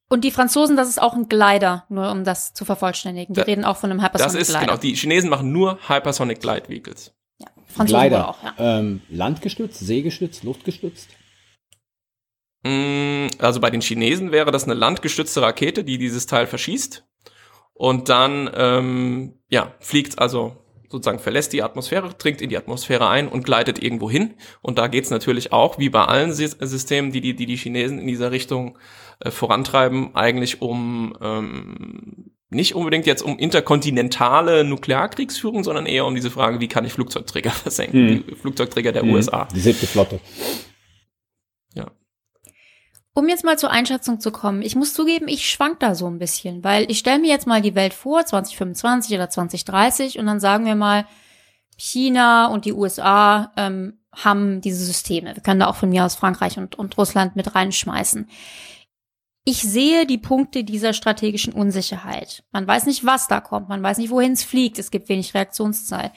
S7: Und die Franzosen, das ist auch ein Glider, nur um das zu vervollständigen. Die da, reden auch von einem Hypersonic
S9: Glider. Das ist, genau, die Chinesen machen nur Hypersonic Glide Vehicles.
S8: Ja, Franzosen Glider. auch, ja. Ähm, landgestützt, seegestützt, luftgestützt?
S9: Mm, also bei den Chinesen wäre das eine landgestützte Rakete, die dieses Teil verschießt. Und dann, ähm, ja, fliegt also sozusagen verlässt die Atmosphäre, dringt in die Atmosphäre ein und gleitet irgendwo hin. Und da geht's natürlich auch, wie bei allen Systemen, die die, die, die Chinesen in dieser Richtung äh, vorantreiben, eigentlich um ähm, nicht unbedingt jetzt um interkontinentale Nuklearkriegsführung, sondern eher um diese Frage, wie kann ich Flugzeugträger *laughs* versenken, hm. die Flugzeugträger der hm. USA.
S8: Die siebte Flotte.
S9: Ja.
S7: Um jetzt mal zur Einschätzung zu kommen, ich muss zugeben, ich schwank da so ein bisschen, weil ich stelle mir jetzt mal die Welt vor, 2025 oder 2030, und dann sagen wir mal, China und die USA ähm, haben diese Systeme. Wir können da auch von mir aus Frankreich und, und Russland mit reinschmeißen. Ich sehe die Punkte dieser strategischen Unsicherheit. Man weiß nicht, was da kommt, man weiß nicht, wohin es fliegt, es gibt wenig Reaktionszeit.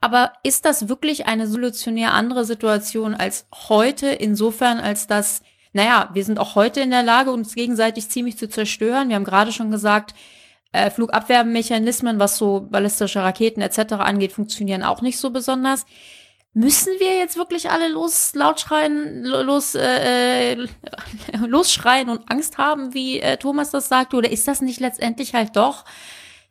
S7: Aber ist das wirklich eine solutionär andere Situation als heute, insofern als dass naja, wir sind auch heute in der Lage, uns gegenseitig ziemlich zu zerstören. Wir haben gerade schon gesagt, äh, Flugabwehrmechanismen, was so ballistische Raketen etc. angeht, funktionieren auch nicht so besonders. Müssen wir jetzt wirklich alle los laut schreien, los äh, äh *laughs* losschreien und Angst haben, wie äh, Thomas das sagte, oder ist das nicht letztendlich halt doch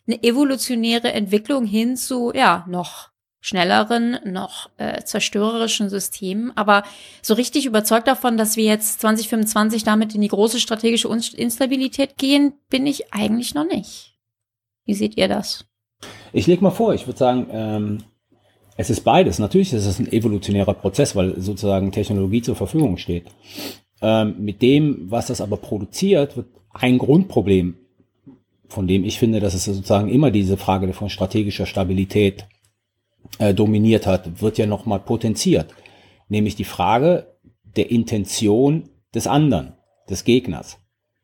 S7: eine evolutionäre Entwicklung hin zu ja noch schnelleren, noch äh, zerstörerischen Systemen. Aber so richtig überzeugt davon, dass wir jetzt 2025 damit in die große strategische Instabilität gehen, bin ich eigentlich noch nicht. Wie seht ihr das?
S8: Ich leg mal vor, ich würde sagen, ähm, es ist beides. Natürlich ist es ein evolutionärer Prozess, weil sozusagen Technologie zur Verfügung steht. Ähm, mit dem, was das aber produziert, wird ein Grundproblem, von dem ich finde, dass es sozusagen immer diese Frage von strategischer Stabilität äh, dominiert hat, wird ja nochmal potenziert. Nämlich die Frage der Intention des anderen, des Gegners.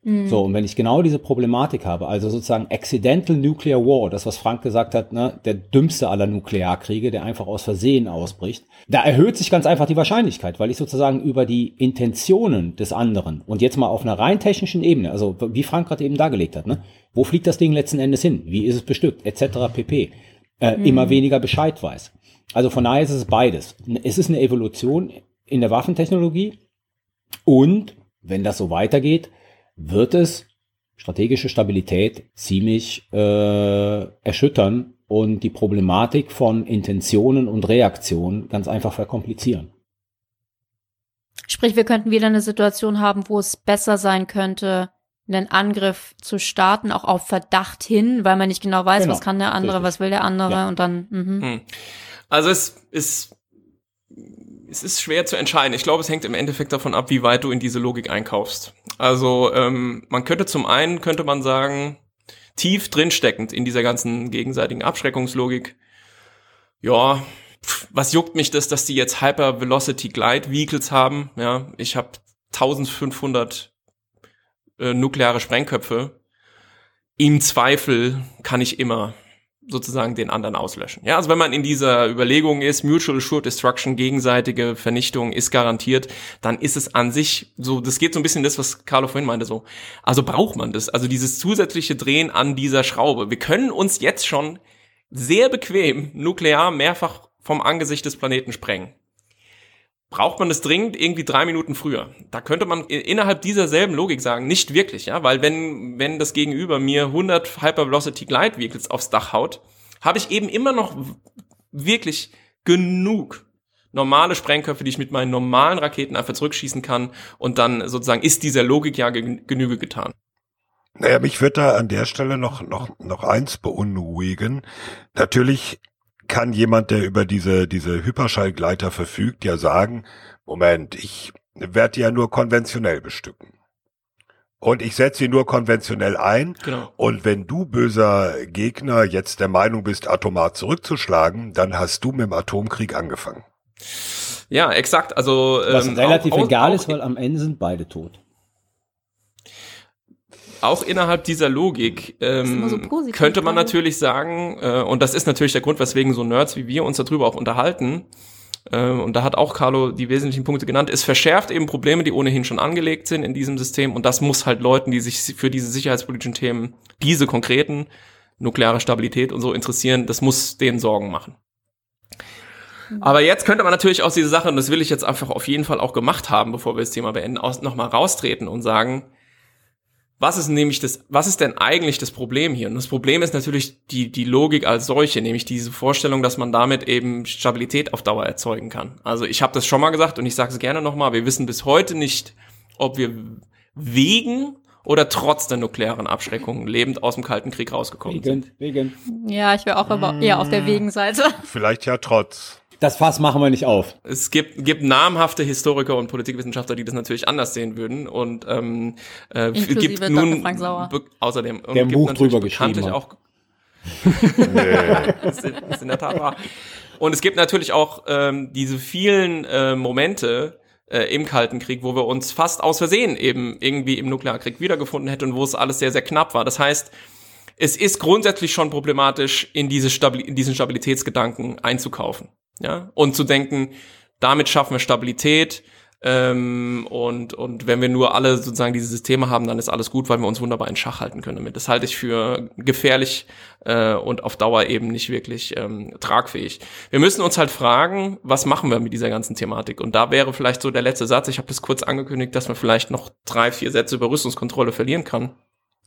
S8: Mhm. So, und wenn ich genau diese Problematik habe, also sozusagen Accidental Nuclear War, das was Frank gesagt hat, ne, der dümmste aller Nuklearkriege, der einfach aus Versehen ausbricht, da erhöht sich ganz einfach die Wahrscheinlichkeit, weil ich sozusagen über die Intentionen des anderen und jetzt mal auf einer rein technischen Ebene, also wie Frank gerade eben dargelegt hat, ne, wo fliegt das Ding letzten Endes hin, wie ist es bestückt, etc. pp äh, mhm. immer weniger Bescheid weiß. Also von daher ist es beides. Es ist eine Evolution in der Waffentechnologie und wenn das so weitergeht, wird es strategische Stabilität ziemlich äh, erschüttern und die Problematik von Intentionen und Reaktionen ganz einfach verkomplizieren.
S7: Sprich, wir könnten wieder eine Situation haben, wo es besser sein könnte, einen Angriff zu starten, auch auf Verdacht hin, weil man nicht genau weiß,
S8: Genau,
S7: was kann der andere,
S8: richtig.
S7: was will der andere
S8: Ja.
S7: und dann, mhm.
S9: Hm. Also es ist, es ist schwer zu entscheiden. Ich glaube, es hängt im Endeffekt davon ab, wie weit du in diese Logik einkaufst. Also ähm, man könnte zum einen, könnte man sagen, tief drinsteckend in dieser ganzen gegenseitigen Abschreckungslogik, ja, pf, was juckt mich das, dass die jetzt Hyper Velocity Glide Vehicles haben? Ja, ich habe 1500 äh, nukleare Sprengköpfe. Im Zweifel kann ich immer sozusagen den anderen auslöschen. Ja, also wenn man in dieser Überlegung ist, Mutual Assured Destruction, gegenseitige Vernichtung ist garantiert, dann ist es an sich so, das geht so ein bisschen das, was Carlo vorhin meinte, so. Also braucht man das, also dieses zusätzliche Drehen an dieser Schraube. Wir können uns jetzt schon sehr bequem nuklear mehrfach vom Angesicht des Planeten sprengen. Braucht man das dringend irgendwie drei Minuten früher? Da könnte man innerhalb dieser selben Logik sagen, nicht wirklich, ja, weil wenn, wenn das Gegenüber mir 100 Hypervelocity Glide Vehicles aufs Dach haut, habe ich eben immer noch wirklich genug normale Sprengköpfe, die ich mit meinen normalen Raketen einfach zurückschießen kann und dann sozusagen ist dieser Logik ja gen- Genüge getan.
S6: Naja, mich wird da an der Stelle noch, noch, noch eins beunruhigen. Natürlich kann jemand, der über diese, diese Hyperschallgleiter verfügt, ja sagen, Moment, ich werde die ja nur konventionell bestücken. Und ich setze sie nur konventionell ein.
S9: Genau.
S6: Und wenn du, böser Gegner, jetzt der Meinung bist, atomar zurückzuschlagen, dann hast du mit dem Atomkrieg angefangen.
S9: Ja, exakt. Also
S8: Was
S9: ähm,
S8: relativ
S9: auch-
S8: egal
S9: auch-
S8: ist, weil am Ende sind beide tot.
S9: Auch innerhalb dieser Logik ähm,
S7: so positiv,
S9: könnte man natürlich sagen, äh, und das ist natürlich der Grund, weswegen so Nerds wie wir uns darüber auch unterhalten, äh, und da hat auch Carlo die wesentlichen Punkte genannt, es verschärft eben Probleme, die ohnehin schon angelegt sind in diesem System, und das muss halt Leuten, die sich für diese sicherheitspolitischen Themen, diese konkreten, nukleare Stabilität und so interessieren, das muss denen Sorgen machen. Aber jetzt könnte man natürlich aus dieser Sache, und das will ich jetzt einfach auf jeden Fall auch gemacht haben, bevor wir das Thema beenden, nochmal raustreten und sagen, was ist nämlich das, was ist denn eigentlich das Problem hier? Und das Problem ist natürlich die, die Logik als solche, nämlich diese Vorstellung, dass man damit eben Stabilität auf Dauer erzeugen kann. Also ich habe das schon mal gesagt und ich sage es gerne nochmal, wir wissen bis heute nicht, ob wir wegen oder trotz der nuklearen Abschreckung lebend aus dem Kalten Krieg rausgekommen sind.
S8: Wegen, wegen.
S7: Ja, ich wäre auch aber eher auf der Wegenseite.
S6: Vielleicht ja trotz.
S8: Das Fass machen wir nicht auf.
S9: Es gibt, gibt namhafte Historiker und Politikwissenschaftler, die das natürlich anders sehen würden. Und ähm, äh,
S7: Inklusive
S9: gibt
S7: Dr.
S9: nun
S7: Frank Sauer.
S9: außerdem und
S8: Der
S9: gibt
S8: Buch drüber geschrieben
S9: auch das, *laughs* ist, das ist in der Tat wahr. Und es gibt natürlich auch ähm, diese vielen äh, Momente äh, im Kalten Krieg, wo wir uns fast aus Versehen eben irgendwie im Nuklearkrieg wiedergefunden hätten und wo es alles sehr, sehr knapp war. Das heißt, es ist grundsätzlich schon problematisch, in, diese Stabil in diesen Stabilitätsgedanken einzukaufen. Ja? Und zu denken, damit schaffen wir Stabilität. Ähm, und, und wenn wir nur alle sozusagen diese Systeme haben, dann ist alles gut, weil wir uns wunderbar in Schach halten können damit. Das halte ich für gefährlich äh, und auf Dauer eben nicht wirklich ähm, tragfähig. Wir müssen uns halt fragen, was machen wir mit dieser ganzen Thematik? Und da wäre vielleicht so der letzte Satz, ich habe das kurz angekündigt, dass man vielleicht noch drei, vier Sätze über Rüstungskontrolle verlieren kann.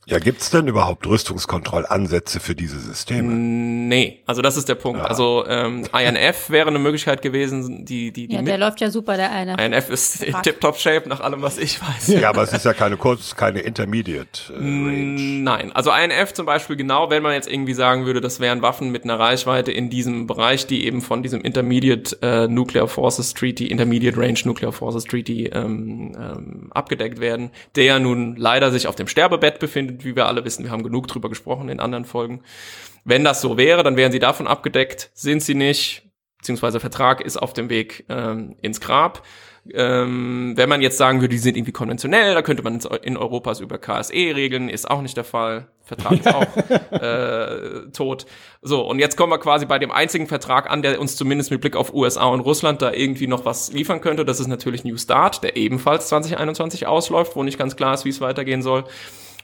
S6: Ja, gibt's denn überhaupt Rüstungskontrollansätze für diese Systeme?
S9: Nee, also das ist der Punkt. Also ähm, INF wäre eine Möglichkeit gewesen, die die die
S7: Ja,
S9: mit-
S7: der läuft ja super, der eine.
S9: INF ist in tip-top shape nach allem, was ich weiß.
S6: Ja, aber es ist ja keine kurz, keine Intermediate äh, Range.
S9: Nein, also INF zum Beispiel genau, wenn man jetzt irgendwie sagen würde, das wären Waffen mit einer Reichweite in diesem Bereich, die eben von diesem Intermediate äh, Nuclear Forces Treaty, Intermediate Range Nuclear Forces Treaty ähm, ähm, abgedeckt werden, der ja nun leider sich auf dem Sterbebett befindet, wie wir alle wissen. Wir haben genug drüber gesprochen in anderen Folgen. Wenn das so wäre, dann wären sie davon abgedeckt, sind sie nicht, beziehungsweise Vertrag ist auf dem Weg ähm, ins Grab. Ähm, wenn man jetzt sagen würde, die sind irgendwie konventionell, da könnte man in Europas über KSE regeln, ist auch nicht der Fall. Vertrag ist auch *laughs* äh, tot. So, und jetzt kommen wir quasi bei dem einzigen Vertrag an, der uns zumindest mit Blick auf USA und Russland da irgendwie noch was liefern könnte. Das ist natürlich New Start, der ebenfalls 2021 ausläuft, wo nicht ganz klar ist, wie es weitergehen soll.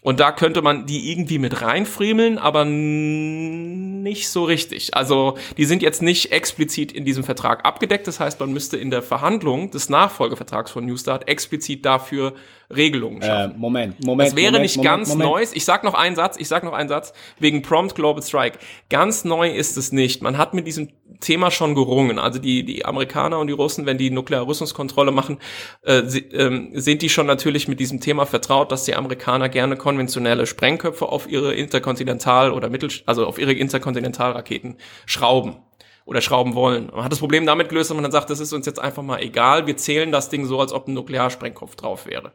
S9: Und da könnte man die irgendwie mit reinfriemeln, aber nicht so richtig. Also die sind jetzt nicht explizit in diesem Vertrag abgedeckt. Das heißt, man müsste in der Verhandlung des Nachfolgevertrags von New Start explizit dafür Regelungen
S8: Äh,
S9: schaffen.
S8: Moment, Moment.
S9: Das wäre
S8: Moment,
S9: nicht
S8: Moment,
S9: ganz
S8: Moment.
S9: Neues. Ich sag noch einen Satz, ich sag noch einen Satz, wegen Prompt Global Strike. Ganz neu ist es nicht. Man hat mit diesem Thema schon gerungen. Also die, die Amerikaner und die Russen, wenn die nukleare Rüstungskontrolle machen, äh, sie, ähm, sind die schon natürlich mit diesem Thema vertraut, dass die Amerikaner gerne konventionelle Sprengköpfe auf ihre Interkontinental- oder Mittel, also auf ihre Interkontinentalraketen schrauben oder schrauben wollen. Man hat das Problem damit gelöst, dass man dann sagt, das ist uns jetzt einfach mal egal, wir zählen das Ding so, als ob ein Nuklearsprengkopf drauf wäre.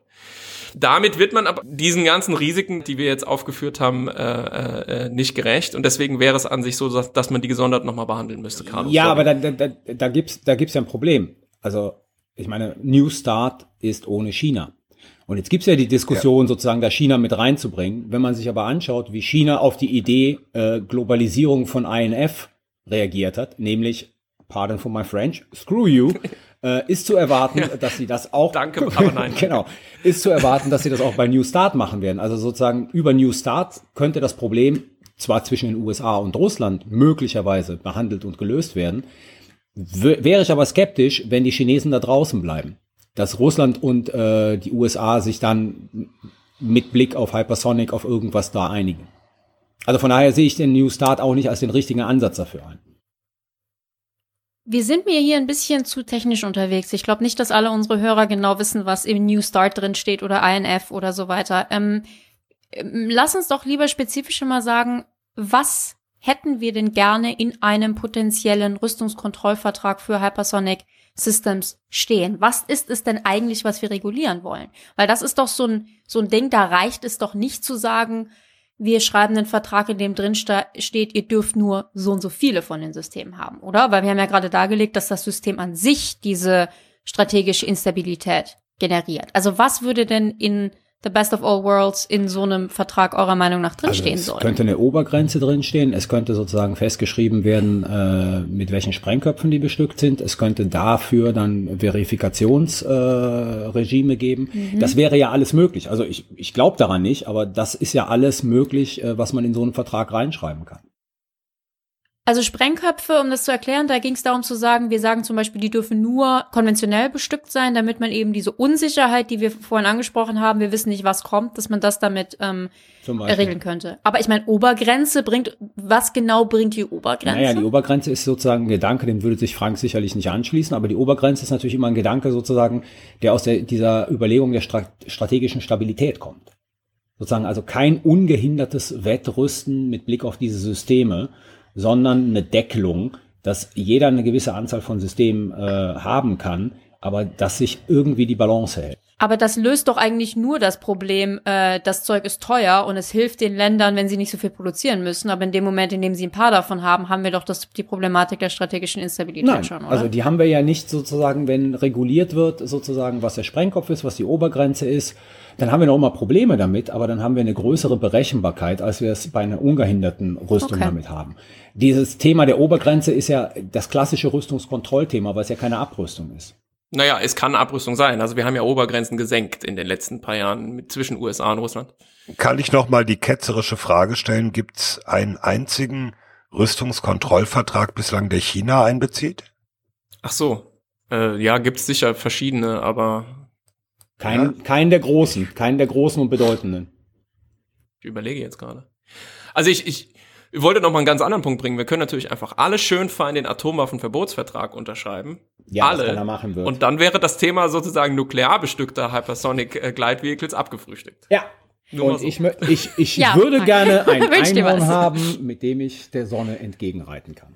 S9: Damit wird man aber diesen ganzen Risiken, die wir jetzt aufgeführt haben, äh, äh, nicht gerecht. Und deswegen wäre es an sich so, dass, dass man die gesondert nochmal behandeln müsste, Carlos.
S8: Ja, aber da, da, da, da gibt's da gibt's ja ein Problem. Also, ich meine, New Start ist ohne China. Und jetzt gibt's ja die Diskussion, sozusagen da China mit reinzubringen. Wenn man sich aber anschaut, wie China auf die Idee äh, Globalisierung von INF reagiert hat, nämlich, pardon for my French, screw you, *laughs* äh, ist zu erwarten, dass sie das auch
S9: Danke, aber nein. *laughs*
S8: genau, ist zu erwarten, dass sie das auch bei New Start machen werden. Also sozusagen über New Start könnte das Problem zwar zwischen den USA und Russland möglicherweise behandelt und gelöst werden, wäre ich aber skeptisch, wenn die Chinesen da draußen bleiben. Dass Russland und äh, die USA sich dann mit Blick auf Hypersonic auf irgendwas da einigen. Also von daher sehe ich den New Start auch nicht als den richtigen Ansatz dafür ein.
S7: Wir sind mir hier ein bisschen zu technisch unterwegs. Ich glaube nicht, dass alle unsere Hörer genau wissen, was im New Start drin steht oder INF oder so weiter. Ähm, ähm, lass uns doch lieber spezifisch mal sagen, was hätten wir denn gerne in einem potenziellen Rüstungskontrollvertrag für Hypersonic Systems stehen? Was ist es denn eigentlich, was wir regulieren wollen? Weil das ist doch so ein, so ein Ding, da reicht es doch nicht zu sagen, wir schreiben einen Vertrag, in dem drin steht, ihr dürft nur so und so viele von den Systemen haben, oder? Weil wir haben ja gerade dargelegt, dass das System an sich diese strategische Instabilität generiert. Also was würde denn in The Best of All Worlds in so einem Vertrag eurer Meinung nach drinstehen
S8: Also es
S7: sollen?
S8: könnte eine Obergrenze drinstehen. Es könnte sozusagen festgeschrieben werden, äh, mit welchen Sprengköpfen die bestückt sind. Es könnte dafür dann Verifikationsregime äh, geben.
S7: Mhm.
S8: Das wäre ja alles möglich. Also ich, ich glaube daran nicht, aber das ist ja alles möglich, äh, was man in so einen Vertrag reinschreiben kann.
S7: Also Sprengköpfe, um das zu erklären, da ging es darum zu sagen, wir sagen zum Beispiel, die dürfen nur konventionell bestückt sein, damit man eben diese Unsicherheit, die wir vorhin angesprochen haben, wir wissen nicht, was kommt, dass man das damit ähm, äh, regeln könnte. Aber ich meine, Obergrenze bringt, was genau bringt die Obergrenze?
S8: Naja, die Obergrenze ist sozusagen ein Gedanke, dem würde sich Frank sicherlich nicht anschließen, aber die Obergrenze ist natürlich immer ein Gedanke sozusagen, der aus der, dieser Überlegung der Stra strategischen Stabilität kommt. Sozusagen also kein ungehindertes Wettrüsten mit Blick auf diese Systeme, sondern eine Deckelung, dass jeder eine gewisse Anzahl von Systemen äh, haben kann, aber dass sich irgendwie die Balance hält.
S7: Aber das löst doch eigentlich nur das Problem, äh, das Zeug ist teuer und es hilft den Ländern, wenn sie nicht so viel produzieren müssen. Aber in dem Moment, in dem sie ein paar davon haben, haben wir doch das, die Problematik der strategischen Instabilität
S8: Nein,
S7: schon, oder?
S8: also die haben wir ja nicht sozusagen, wenn reguliert wird, sozusagen, was der Sprengkopf ist, was die Obergrenze ist, dann haben wir noch immer Probleme damit, aber dann haben wir eine größere Berechenbarkeit, als wir es bei einer ungehinderten Rüstung
S7: Okay.
S8: damit haben. Dieses Thema der Obergrenze ist ja das klassische Rüstungskontrollthema, weil es ja keine Abrüstung ist.
S9: Naja, es kann Abrüstung sein. Also wir haben ja Obergrenzen gesenkt in den letzten paar Jahren mit, zwischen USA und Russland.
S6: Kann ich noch mal die ketzerische Frage stellen, gibt es einen einzigen Rüstungskontrollvertrag bislang, der China einbezieht?
S9: Ach so. Äh, ja, gibt's sicher verschiedene, aber
S8: Kein,
S6: Ja.
S8: keinen der großen, keinen der großen und bedeutenden.
S9: ich überlege jetzt gerade. Also ich, ich wollte noch mal einen ganz anderen Punkt bringen. Wir können natürlich einfach alle schön fein den Atomwaffenverbotsvertrag unterschreiben.
S8: Ja,
S9: alle.
S8: was keiner machen wird.
S9: Und dann wäre das Thema sozusagen nuklear bestückter Hypersonic äh, Glide Vehicles abgefrühstückt.
S8: ja.
S9: Nur
S8: Und
S9: so.
S8: ich, ich, ich
S7: Ja,
S8: würde gerne *laughs* ein Einhorn haben, mit dem ich der Sonne entgegenreiten kann.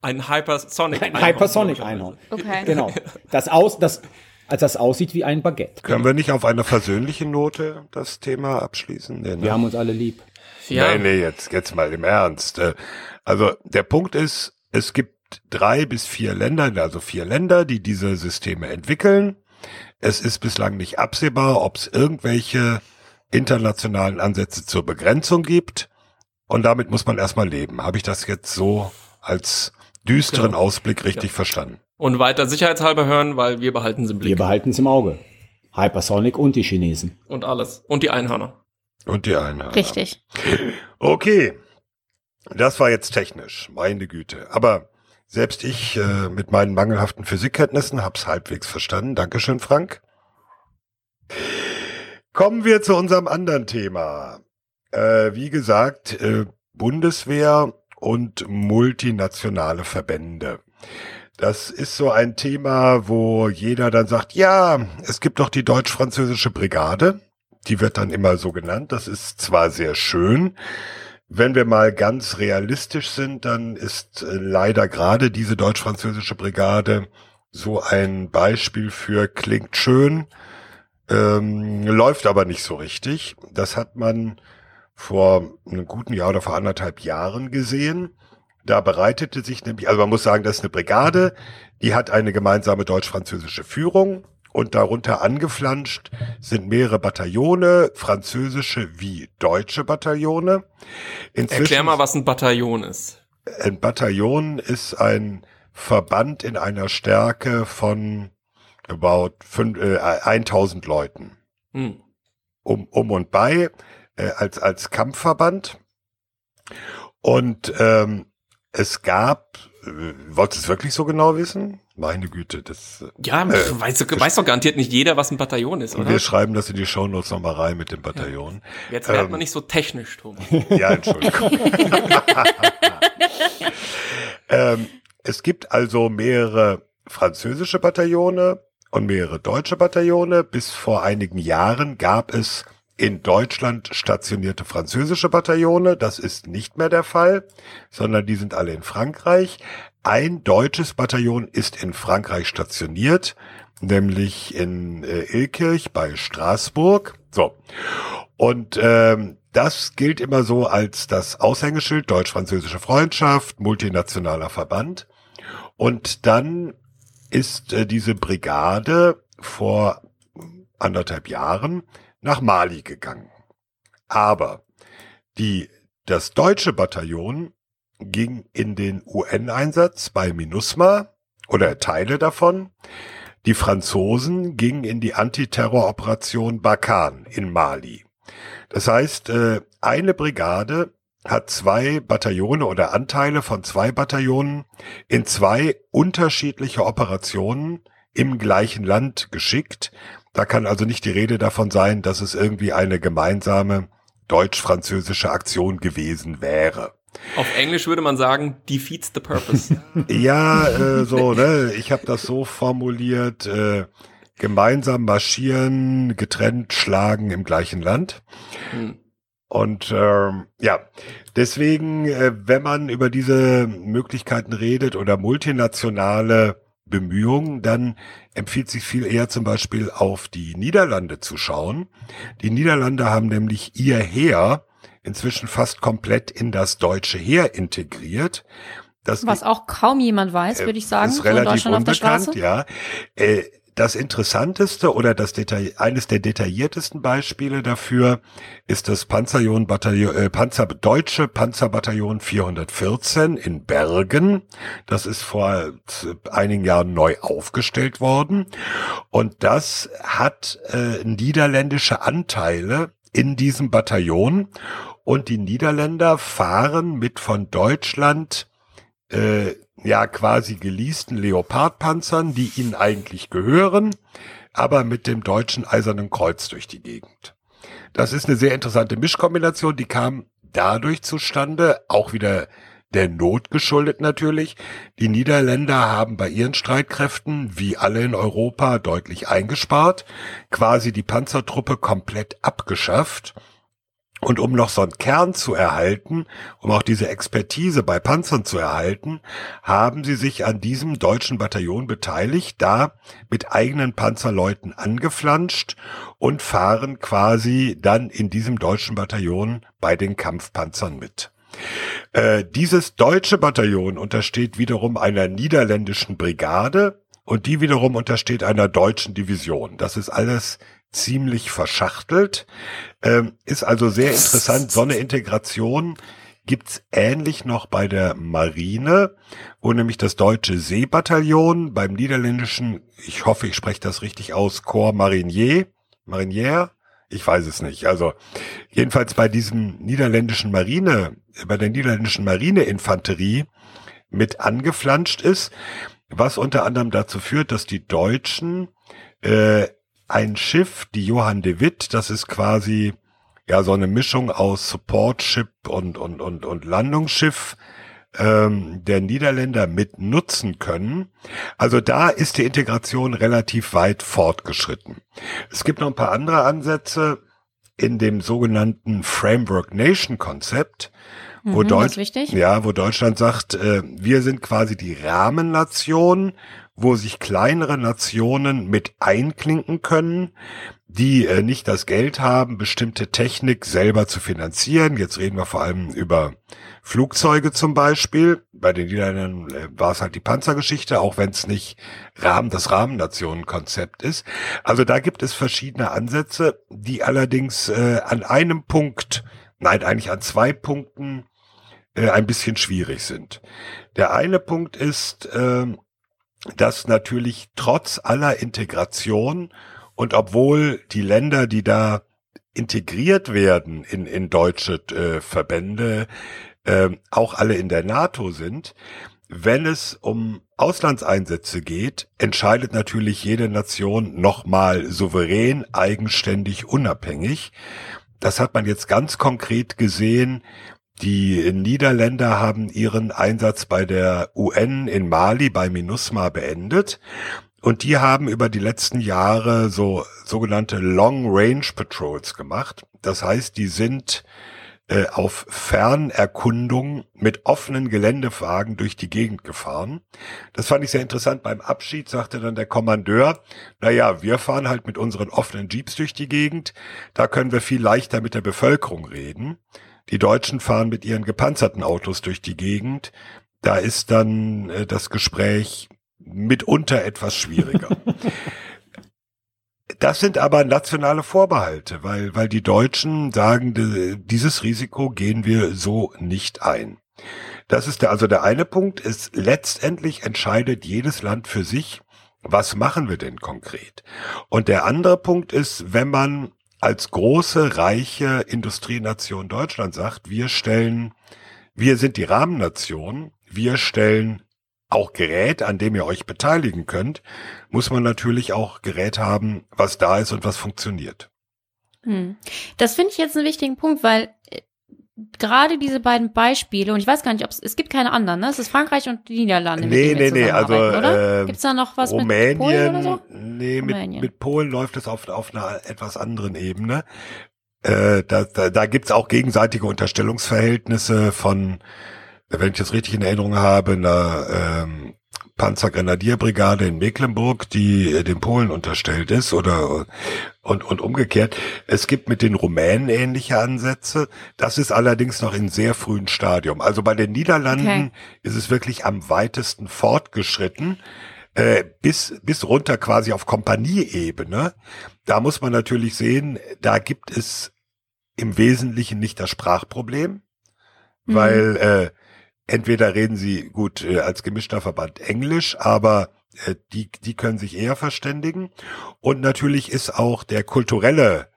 S9: Ein Hypersonic.
S8: Ein Hypersonic-Einhorn.
S7: okay.
S8: Genau. *laughs* Das aus, das, als das aussieht wie ein Baguette.
S6: Können wir nicht auf einer versöhnlichen Note das Thema abschließen? Nee, ne?
S8: Wir haben uns alle lieb.
S9: Ja.
S6: Nee, nee, jetzt, jetzt mal im Ernst. Äh, Also der Punkt ist, es gibt drei bis vier Länder, also vier Länder, die diese Systeme entwickeln. Es ist bislang nicht absehbar, ob es irgendwelche internationalen Ansätze zur Begrenzung gibt. Und damit muss man erstmal leben. Habe ich das jetzt so als düsteren
S9: Genau.
S6: Ausblick richtig verstanden?
S9: Und weiter sicherheitshalber hören, weil wir behalten sie im
S8: Wir
S9: Blick.
S8: behalten es im Auge. Hypersonic und die Chinesen.
S9: Und alles. Und die Einhörner.
S6: Und die Einheit.
S7: Richtig.
S6: Okay. Das war jetzt technisch, meine Güte. Aber selbst ich äh, mit meinen mangelhaften Physikkenntnissen hab's halbwegs verstanden. Dankeschön, Frank. Kommen wir zu unserem anderen Thema. Äh, wie gesagt, äh, Bundeswehr und multinationale Verbände. Das ist so ein Thema, wo jeder dann sagt, ja, es gibt doch die deutsch-französische Brigade. Die wird dann immer so genannt. Das ist zwar sehr schön. Wenn wir mal ganz realistisch sind, dann ist äh, leider gerade diese deutsch-französische Brigade so ein Beispiel für klingt schön, ähm, läuft aber nicht so richtig. Das hat man vor einem guten Jahr oder vor anderthalb Jahren gesehen. Da bereitete sich nämlich, also man muss sagen, das ist eine Brigade, die hat eine gemeinsame deutsch-französische Führung und darunter angeflanscht sind mehrere Bataillone, französische wie deutsche Bataillone.
S9: Inzwischen, Erklär mal, was ein Bataillon ist.
S6: Ein Bataillon ist ein Verband in einer Stärke von about fünf, äh, 1000 Leuten. Hm. Um, um und bei äh, als, als Kampfverband. Und ähm, es gab, äh, wolltest du es wirklich so genau wissen? Meine Güte, das.
S9: Ja, äh, *laughs* weiß, weiß doch garantiert nicht jeder, was ein Bataillon ist, oder?
S6: Wir schreiben das in die Shownotes nochmal rein mit dem Bataillon.
S9: Jetzt wird ähm, man nicht so technisch, Thomas. *laughs*
S6: Ja, Entschuldigung. *laughs* ähm, es gibt also mehrere französische Bataillone und mehrere deutsche Bataillone. Bis vor einigen Jahren gab es in Deutschland stationierte französische Bataillone. Das ist nicht mehr der Fall, sondern die sind alle in Frankreich. Ein deutsches Bataillon ist in Frankreich stationiert, nämlich in äh, Ilkirch bei Straßburg. So. Und ähm, das gilt immer so als das Aushängeschild deutsch-französische Freundschaft, multinationaler Verband. Und dann ist äh, diese Brigade vor anderthalb Jahren nach Mali gegangen. Aber die, das deutsche Bataillon ging in den UN-Einsatz bei MINUSMA oder Teile davon. Die Franzosen gingen in die Antiterroroperation Barkan in Mali. Das heißt, äh, eine Brigade hat zwei Bataillone oder Anteile von zwei Bataillonen in zwei unterschiedliche Operationen im gleichen Land geschickt, da kann also nicht die Rede davon sein, dass es irgendwie eine gemeinsame deutsch-französische Aktion gewesen wäre.
S9: Auf Englisch würde man sagen, defeats the purpose. *laughs*
S6: ja, äh, so, ne? Ich habe das so formuliert, äh, gemeinsam marschieren, getrennt schlagen im gleichen Land. Hm. Und ähm, ja, deswegen, äh, wenn man über diese Möglichkeiten redet oder multinationale Bemühungen, dann empfiehlt sich viel eher zum Beispiel auf die Niederlande zu schauen. Die Niederlande haben nämlich ihr Heer inzwischen fast komplett in das deutsche Heer integriert.
S7: Das Was auch kaum jemand weiß, würde ich sagen.
S6: Ist relativ so unbekannt, ja. Äh, das interessanteste oder das Detail, eines der detailliertesten Beispiele dafür ist das Panzerjon Bataillon, äh, Panzer, deutsche Panzerbataillon 414 in Bergen. Das ist vor einigen Jahren neu aufgestellt worden. Und das hat äh, niederländische Anteile in diesem Bataillon. Und die Niederländer fahren mit von Deutschland äh, ja quasi geleasten Leopardpanzern, die ihnen eigentlich gehören, aber mit dem deutschen Eisernen Kreuz durch die Gegend. Das ist eine sehr interessante Mischkombination, die kam dadurch zustande, auch wieder der Not geschuldet natürlich. Die Niederländer haben bei ihren Streitkräften, wie alle in Europa, deutlich eingespart, quasi die Panzertruppe komplett abgeschafft und um noch so einen Kern zu erhalten, um auch diese Expertise bei Panzern zu erhalten, haben sie sich an diesem deutschen Bataillon beteiligt, da mit eigenen Panzerleuten angeflanscht und fahren quasi dann in diesem deutschen Bataillon bei den Kampfpanzern mit. Äh, dieses deutsche Bataillon untersteht wiederum einer niederländischen Brigade und die wiederum untersteht einer deutschen Division. Das ist alles ziemlich verschachtelt. Ähm, ist also sehr interessant. So eine Integration gibt's ähnlich noch bei der Marine, wo nämlich das deutsche Seebataillon beim niederländischen, ich hoffe, ich spreche das richtig aus, Corps Marinier, Marinier, Ich weiß es nicht. Also jedenfalls bei diesem niederländischen Marine, bei der niederländischen Marineinfanterie mit angeflanscht ist, was unter anderem dazu führt, dass die Deutschen äh, ein Schiff, die Johann de Witt, das ist quasi ja so eine Mischung aus Support-Ship und, und, und, und Landungsschiff, ähm, der Niederländer mit nutzen können. Also da ist die Integration relativ weit fortgeschritten. Es gibt noch ein paar andere Ansätze in dem sogenannten Framework Nation Konzept, wo,
S7: Mhm, wichtig.
S6: ja, wo Deutschland sagt, äh, wir sind quasi die Rahmennation, wo sich kleinere Nationen mit einklinken können, die äh, nicht das Geld haben, bestimmte Technik selber zu finanzieren. Jetzt reden wir vor allem über Flugzeuge zum Beispiel. Bei den Niederländern äh, war es halt die Panzergeschichte, auch wenn es nicht Rahmen, das Rahmennationenkonzept ist. Also da gibt es verschiedene Ansätze, die allerdings äh, an einem Punkt, nein, eigentlich an zwei Punkten äh, ein bisschen schwierig sind. Der eine Punkt ist, ähm, dass natürlich trotz aller Integration und obwohl die Länder, die da integriert werden in, in deutsche äh, Verbände, äh, auch alle in der NATO sind, wenn es um Auslandseinsätze geht, entscheidet natürlich jede Nation nochmal souverän, eigenständig, unabhängig. Das hat man jetzt ganz konkret gesehen. Die Niederländer haben ihren Einsatz bei der UN in Mali bei MINUSMA beendet. Und die haben über die letzten Jahre so sogenannte Long Range Patrols gemacht. Das heißt, die sind äh, auf Fernerkundung mit offenen Geländewagen durch die Gegend gefahren. Das fand ich sehr interessant. Beim Abschied sagte dann der Kommandeur, naja, wir fahren halt mit unseren offenen Jeeps durch die Gegend. Da können wir viel leichter mit der Bevölkerung reden. Die Deutschen fahren mit ihren gepanzerten Autos durch die Gegend. Da ist dann äh, das Gespräch mitunter etwas schwieriger. *laughs* Das sind aber nationale Vorbehalte, weil, weil die Deutschen sagen, dieses Risiko gehen wir so nicht ein. Das ist der, also der eine Punkt ist, letztendlich entscheidet jedes Land für sich, was machen wir denn konkret? Und der andere Punkt ist, wenn man als große, reiche Industrienation Deutschland sagt, wir stellen, wir sind die Rahmennation, wir stellen auch Gerät, an dem ihr euch beteiligen könnt, muss man natürlich auch Gerät haben, was da ist und was funktioniert.
S7: Hm. Das finde ich jetzt einen wichtigen Punkt, weil gerade diese beiden Beispiele, und ich weiß gar nicht, ob es, es gibt keine anderen, ne? Es ist Frankreich und die Niederlande.
S6: Nee,
S7: mit
S6: nee, nee, also
S7: oder?
S6: äh,
S7: Gibt's da noch was mit
S6: Rumänien,
S7: Polen oder so?
S6: nee, mit,
S7: Rumänien.
S6: mit Polen läuft es auf, auf einer etwas anderen Ebene. Äh, da, da, da gibt's auch gegenseitige Unterstellungsverhältnisse von, wenn ich das richtig in Erinnerung habe, einer ähm, Panzergrenadierbrigade in Mecklenburg, die äh, den Polen unterstellt ist oder und, und umgekehrt. Es gibt mit den Rumänen ähnliche Ansätze. Das ist allerdings noch in sehr frühen Stadium. Also bei den Niederlanden
S7: Okay.
S6: ist es wirklich am weitesten fortgeschritten äh, bis, bis runter quasi auf Kompanieebene. Da muss man natürlich sehen, da gibt es im Wesentlichen nicht das Sprachproblem,
S7: Mhm.
S6: weil äh, entweder reden sie gut äh, als gemischter Verband Englisch, aber äh, die, die können sich eher verständigen. Und natürlich ist auch der kulturelle,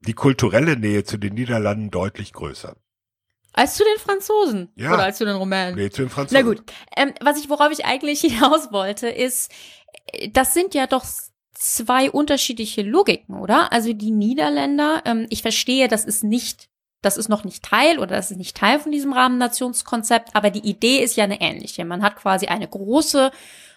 S6: die kulturelle Nähe zu den Niederlanden deutlich größer.
S7: Als zu den Franzosen.
S6: Ja.
S7: Oder als zu den Rumänen.
S6: Nee, zu den
S7: Na
S6: Franzosen.
S7: gut. Ähm, was ich, worauf ich eigentlich *laughs* hinaus wollte, ist, äh, das sind ja doch zwei unterschiedliche Logiken, oder? Also die Niederländer, ähm, ich verstehe, das ist nicht, das ist noch nicht Teil oder das ist nicht Teil von diesem Rahmennationskonzept, aber die Idee ist ja eine ähnliche. Man hat quasi eine große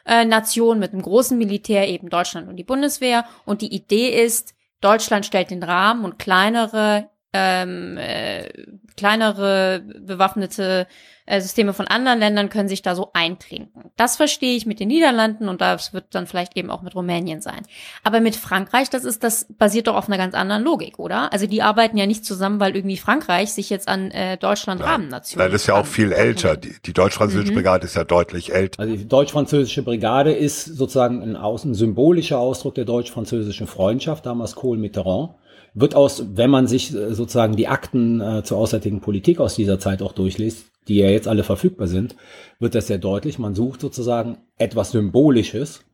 S7: äh, Nation mit einem großen Militär, eben Deutschland und die Bundeswehr, und die Idee ist, Deutschland stellt den Rahmen und kleinere ähm, äh, kleinere bewaffnete äh, Systeme von anderen Ländern können sich da so einklinken. Das verstehe ich mit den Niederlanden und das wird dann vielleicht eben auch mit Rumänien sein. Aber mit Frankreich, das ist das basiert doch auf einer ganz anderen Logik, oder? Also die arbeiten ja nicht zusammen, weil irgendwie Frankreich sich jetzt an äh, Deutschland Rahmennation.
S6: Nein, das ist ja auch viel älter. Die, die deutsch-französische
S7: Mhm.
S6: Brigade ist ja deutlich älter.
S8: Also die deutsch-französische Brigade ist sozusagen ein, aus, ein symbolischer Ausdruck der deutsch-französischen Freundschaft, damals Kohl-Mitterrand. Wird aus, wenn man sich äh, sozusagen die Akten äh, zur auswärtigen Politik aus dieser Zeit auch durchliest, die ja jetzt alle verfügbar sind, wird das sehr deutlich. Man sucht sozusagen etwas Symbolisches,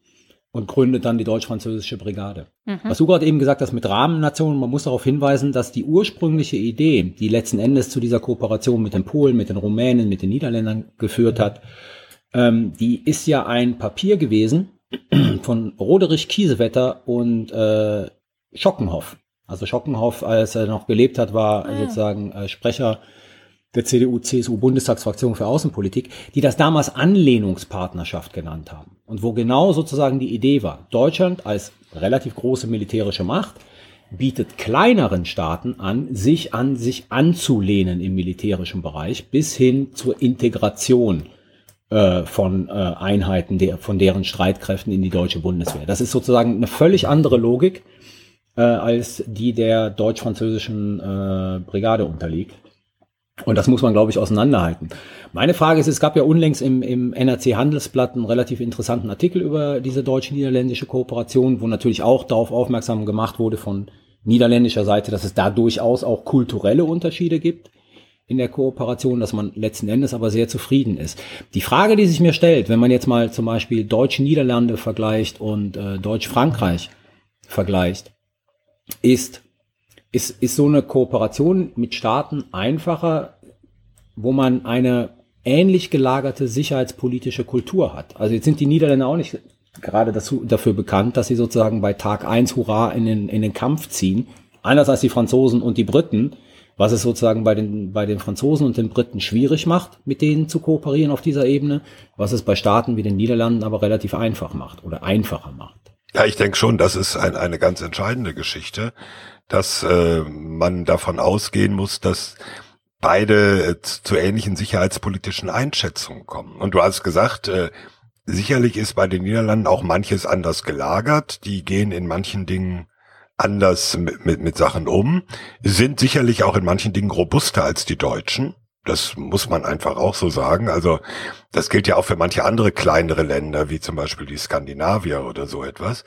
S8: und gründet dann die deutsch-französische Brigade. Mhm. Was du gerade eben gesagt hast mit Rahmennationen, man muss darauf hinweisen, dass die ursprüngliche Idee, die letzten Endes zu dieser Kooperation mit den Polen, mit den Rumänen, mit den Niederländern geführt hat, ähm, die ist ja ein Papier gewesen von Roderich Kiesewetter und äh, Schockenhoff. Also Schockenhoff, als er noch gelebt hat, war ah, sozusagen äh, Sprecher der CDU-CSU-Bundestagsfraktion für Außenpolitik, die das damals Anlehnungspartnerschaft genannt haben. Und wo genau sozusagen die Idee war, Deutschland als relativ große militärische Macht bietet kleineren Staaten an, sich an sich anzulehnen im militärischen Bereich bis hin zur Integration äh, von äh, Einheiten, der, von deren Streitkräften in die deutsche Bundeswehr. Das ist sozusagen eine völlig andere Logik äh, als die der deutsch-französischen äh, Brigade unterliegt. Und das muss man, glaube ich, auseinanderhalten. Meine Frage ist, es gab ja unlängst im, im NRC Handelsblatt einen relativ interessanten Artikel über diese deutsch-niederländische Kooperation, wo natürlich auch darauf aufmerksam gemacht wurde von niederländischer Seite, dass es da durchaus auch kulturelle Unterschiede gibt in der Kooperation, dass man letzten Endes aber sehr zufrieden ist. Die Frage, die sich mir stellt, wenn man jetzt mal zum Beispiel Deutsch-Niederlande vergleicht und äh, Deutsch-Frankreich vergleicht, ist, ist, ist so eine Kooperation mit Staaten einfacher, wo man eine ähnlich gelagerte sicherheitspolitische Kultur hat. Also jetzt sind die Niederländer auch nicht gerade dazu, dafür bekannt, dass sie sozusagen bei Tag eins Hurra in den, in den Kampf ziehen. Anders als die Franzosen und die Briten, was es sozusagen bei den, bei den Franzosen und den Briten schwierig macht, mit denen zu kooperieren auf dieser Ebene, was es bei Staaten wie den Niederlanden aber relativ einfach macht oder einfacher macht.
S6: Ja, ich denke schon, das ist ein, eine ganz entscheidende Geschichte, dass äh, man davon ausgehen muss, dass beide äh, zu ähnlichen sicherheitspolitischen Einschätzungen kommen. Und du hast gesagt, äh, sicherlich ist bei den Niederlanden auch manches anders gelagert. Die gehen in manchen Dingen anders mit, mit, mit Sachen um, sind sicherlich auch in manchen Dingen robuster als die Deutschen. Das muss man einfach auch so sagen. Also das gilt ja auch für manche andere kleinere Länder, wie zum Beispiel die Skandinavier oder so etwas.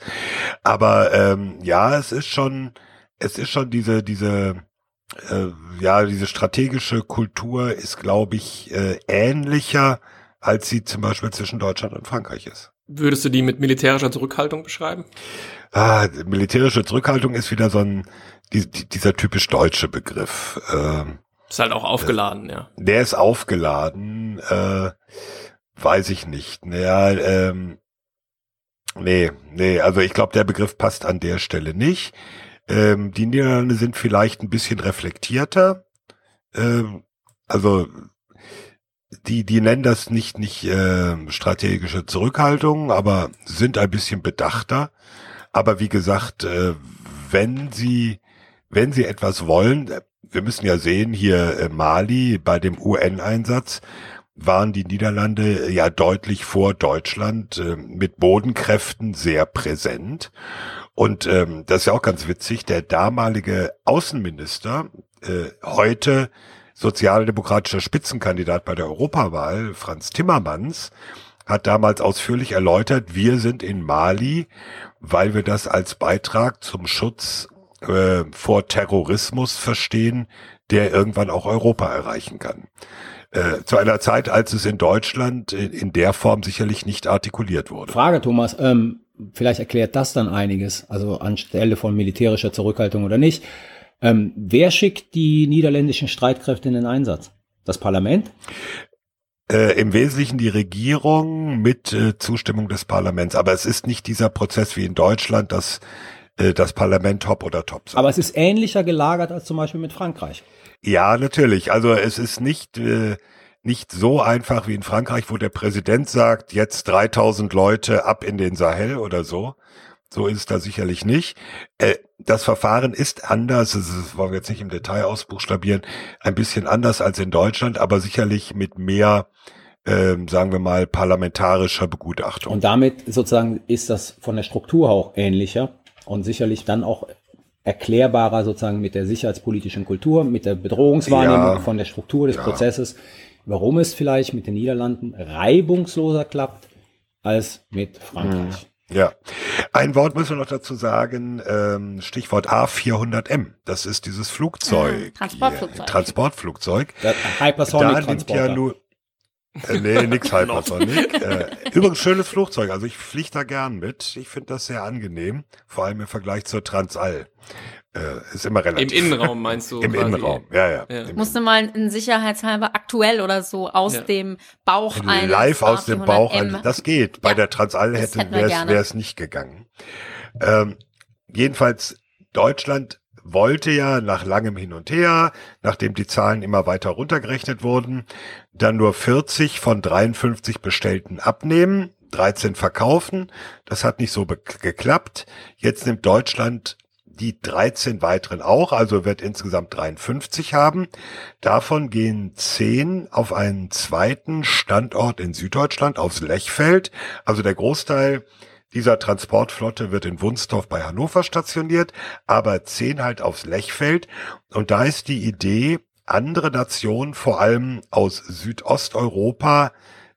S6: Aber ähm, ja, es ist schon, es ist schon diese, diese, äh, ja, diese strategische Kultur ist, glaube ich, äh, ähnlicher, als sie zum Beispiel zwischen Deutschland und Frankreich ist.
S9: Würdest du die mit militärischer Zurückhaltung beschreiben?
S6: Ah, militärische Zurückhaltung ist wieder so ein, die, die, dieser typisch deutsche Begriff. Ähm,
S9: ist halt auch aufgeladen,
S6: der,
S9: ja.
S6: Der ist aufgeladen, äh, weiß ich nicht. Naja, ähm, nee, nee, also ich glaube, der Begriff passt an der Stelle nicht. Ähm, die Niederlande sind vielleicht ein bisschen reflektierter. Ähm, also die, die nennen das nicht, nicht äh, strategische Zurückhaltung, aber sind ein bisschen bedachter. Aber wie gesagt, äh, wenn sie, wenn sie etwas wollen, wir müssen ja sehen, hier äh, Mali bei dem UN-Einsatz waren die Niederlande ja deutlich vor Deutschland äh, mit Bodenkräften sehr präsent. Und ähm, das ist ja auch ganz witzig, der damalige Außenminister, äh, heute sozialdemokratischer Spitzenkandidat bei der Europawahl, Franz Timmermans, hat damals ausführlich erläutert, wir sind in Mali, weil wir das als Beitrag zum Schutz äh, vor Terrorismus verstehen, der irgendwann auch Europa erreichen kann. Äh, zu einer Zeit, als es in Deutschland in, in, der Form sicherlich nicht artikuliert wurde.
S8: Frage, Thomas, ähm, vielleicht erklärt das dann einiges, also anstelle von militärischer Zurückhaltung oder nicht. Ähm, wer schickt die niederländischen Streitkräfte in den Einsatz? Das Parlament?
S6: Äh, Im Wesentlichen die Regierung mit äh, Zustimmung des Parlaments. Aber es ist nicht dieser Prozess wie in Deutschland, dass äh, das Parlament top oder top
S8: sind. Aber es ist ähnlicher gelagert als zum Beispiel mit Frankreich.
S6: Ja, natürlich. Also es ist nicht, äh, nicht so einfach wie in Frankreich, wo der Präsident sagt, jetzt 3000 Leute ab in den Sahel oder so. So ist es da sicherlich nicht. Äh, das Verfahren ist anders, das wollen wir jetzt nicht im Detail ausbuchstabieren, ein bisschen anders als in Deutschland, aber sicherlich mit mehr, ähm, sagen wir mal, parlamentarischer Begutachtung.
S8: Und damit sozusagen ist das von der Struktur auch ähnlicher und sicherlich dann auch erklärbarer sozusagen mit der sicherheitspolitischen Kultur, mit der Bedrohungswahrnehmung ja, von der Struktur des ja. Prozesses, warum es vielleicht mit den Niederlanden reibungsloser klappt als mit Frankreich.
S6: Hm, ja, ein Wort müssen wir noch dazu sagen, ähm, Stichwort A400M. Das ist dieses Flugzeug.
S7: Ja, Transportflugzeug.
S6: Hier, Transportflugzeug.
S8: Hypersonic da Transporter. Ja nur,
S6: Äh, nee, nix *laughs* Hypersonic. äh, übrigens schönes Flugzeug. Also ich fliege da gern mit. Ich finde das sehr angenehm. Vor allem im Vergleich zur Transall. Äh, ist immer relativ.
S9: Im Innenraum meinst du? *laughs*
S6: Im
S9: quasi?
S6: Innenraum, ja, ja.
S9: Ja.
S7: Musste mal in sicherheitshalber aktuell oder so aus
S9: Ja.
S7: dem Bauch eines
S6: live aus dem Bauch.
S7: A400M.
S6: An, das geht. Bei
S7: Ja,
S6: der Transall hätte wäre es nicht gegangen. Ähm, jedenfalls Deutschland wollte ja nach langem Hin und Her, nachdem die Zahlen immer weiter runtergerechnet wurden, dann nur 40 von 53 Bestellten abnehmen, 13 verkaufen. Das hat nicht so geklappt. Jetzt nimmt Deutschland die 13 weiteren auch, also wird insgesamt 53 haben. Davon gehen 10 auf einen zweiten Standort in Süddeutschland, aufs Lechfeld. Also der Großteil dieser Transportflotte wird in Wunstorf bei Hannover stationiert, aber 10 halt aufs Lechfeld. Und da ist die Idee, andere Nationen, vor allem aus Südosteuropa,